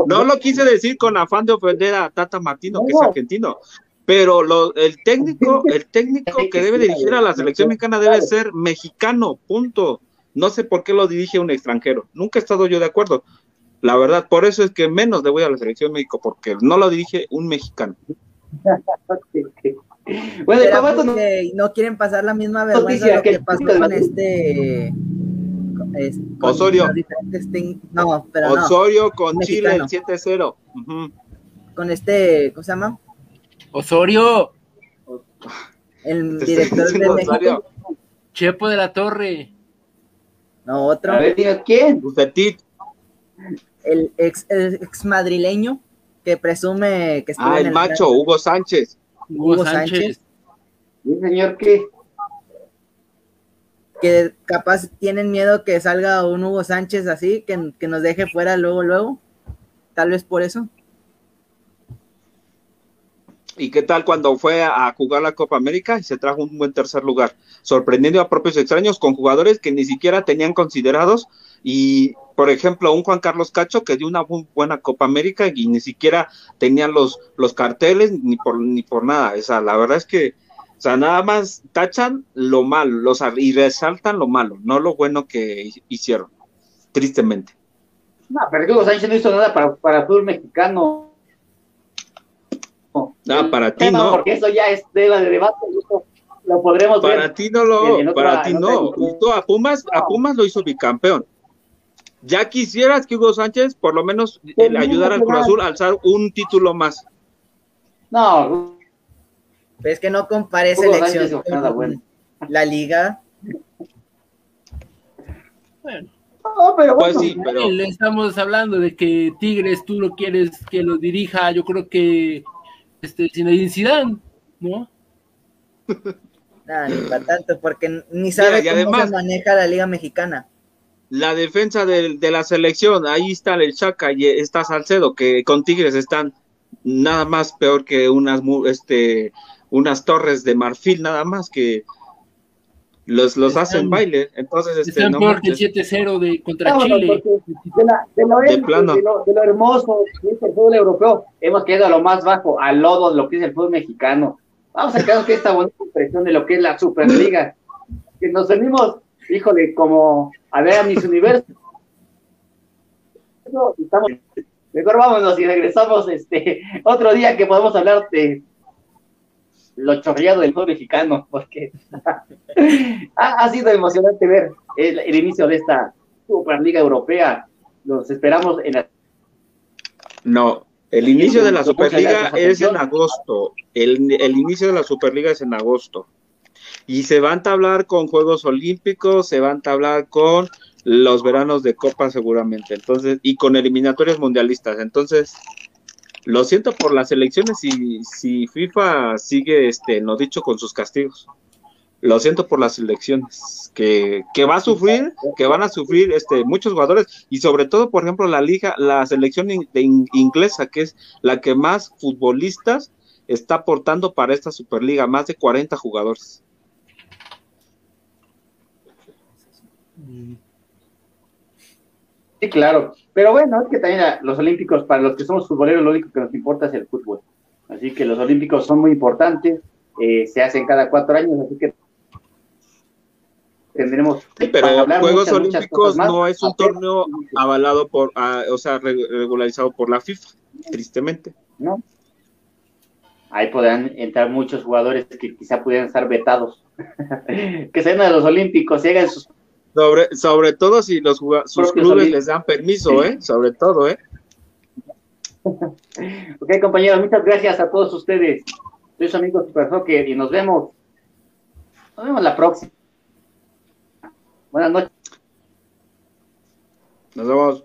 no lo quise decir con afán de ofender a Tata Martino, que es argentino, pero lo, el técnico, el técnico que debe dirigir a la selección mexicana debe ser mexicano, punto. No sé por qué lo dirige un extranjero. Nunca he estado yo de acuerdo. La verdad, por eso es que menos le voy a la selección México, porque no lo dirige un mexicano. bueno, no, no quieren pasar la misma vergüenza lo que, pasó con este Osorio. No, pero Osorio con Chile el 7-0. Con este, ¿cómo se llama? Osorio. El director de México. Chepo de la Torre. No, otro. A ver, ¿quién? El ex, el ex madrileño que presume que Ah, el, macho, Hugo Sánchez. Hugo, Sánchez. ¿Y señor qué? Que capaz tienen miedo que salga un Hugo Sánchez así, que, que nos deje fuera luego, luego. Tal vez por eso. ¿Y qué tal cuando fue a jugar la Copa América y se trajo un buen tercer lugar? Sorprendiendo a propios extraños con jugadores que ni siquiera tenían considerados. Y, por ejemplo, un Juan Carlos Cacho que dio una muy buena Copa América y ni siquiera tenían los, los carteles ni por, ni por nada. O sea, la verdad es que, o sea, nada más tachan lo malo los, y resaltan lo malo, no lo bueno que hicieron, tristemente. No, pero Hugo Sánchez no hizo nada para, para el fútbol mexicano Ah, para ti no. Porque eso ya es tema de debate. Lo podremos para ti no lo, para ti no. a Pumas, a Pumas lo hizo bicampeón. Ya quisieras que Hugo Sánchez por lo menos le ayudara al Cruz Azul a alzar un título más. No. es que no compare selección con la liga. Bueno. No, pero pues sí, pero... Le estamos hablando de que Tigres tú lo quieres que lo dirija, yo creo que este, Zinedine Zidane, ¿no? Nada, ni para tanto, porque ni sabe cómo se maneja la Liga Mexicana. La defensa de, la selección, ahí está el Chaca y está Salcedo, que con Tigres están nada más peor que unas este unas torres de marfil, nada más que los, los hacen baile. Entonces, este, están no peor que el manches. 7-0 de contra Chile. De, la- de lo, De plano. de lo- de lo hermoso que es el fútbol europeo, hemos quedado a lo más bajo, al lodo de lo que es el fútbol mexicano. Vamos a quedarnos con esta bonita impresión de lo que es la Superliga. Que nos venimos, híjole, como a ver a mis universos. Estamos, mejor vámonos y regresamos este otro día que podemos hablar de lo chorreado del fútbol mexicano, porque ha, ha sido emocionante ver el, el inicio de esta Superliga Europea. Los esperamos en la No, el inicio de la Superliga es en agosto. El, el inicio de la Superliga es en agosto. Y se va a entablar con Juegos Olímpicos, se va a entablar con los veranos de Copa seguramente. Entonces, y con eliminatorias mundialistas. Entonces, lo siento por las elecciones si, si FIFA sigue este, no dicho con sus castigos. Lo siento por las elecciones, que, que va a sufrir, que van a sufrir este, muchos jugadores, y sobre todo, por ejemplo, la liga, la selección inglesa, que es la que más futbolistas está aportando para esta Superliga, más de 40 jugadores. Sí, claro. Pero bueno, es que también a los olímpicos, para los que somos futboleros, lo único que nos importa es el fútbol. Así que los olímpicos son muy importantes, eh, se hacen cada cuatro años, así que tendremos Sí, pero Juegos muchas, Olímpicos no es un torneo avalado por, ah, o sea, re- regularizado por la FIFA, tristemente. ¿no? Ahí podrán entrar muchos jugadores que quizá pudieran estar vetados. que sean a los olímpicos y hagan sus Sobre, sobre todo si los sus clubes les dan permiso, ¿eh? Sobre todo, ¿eh? Ok, compañeros, muchas gracias a todos ustedes. Soy su amigo Super Soccer y nos vemos. Nos vemos la próxima. Buenas noches. Nos vemos.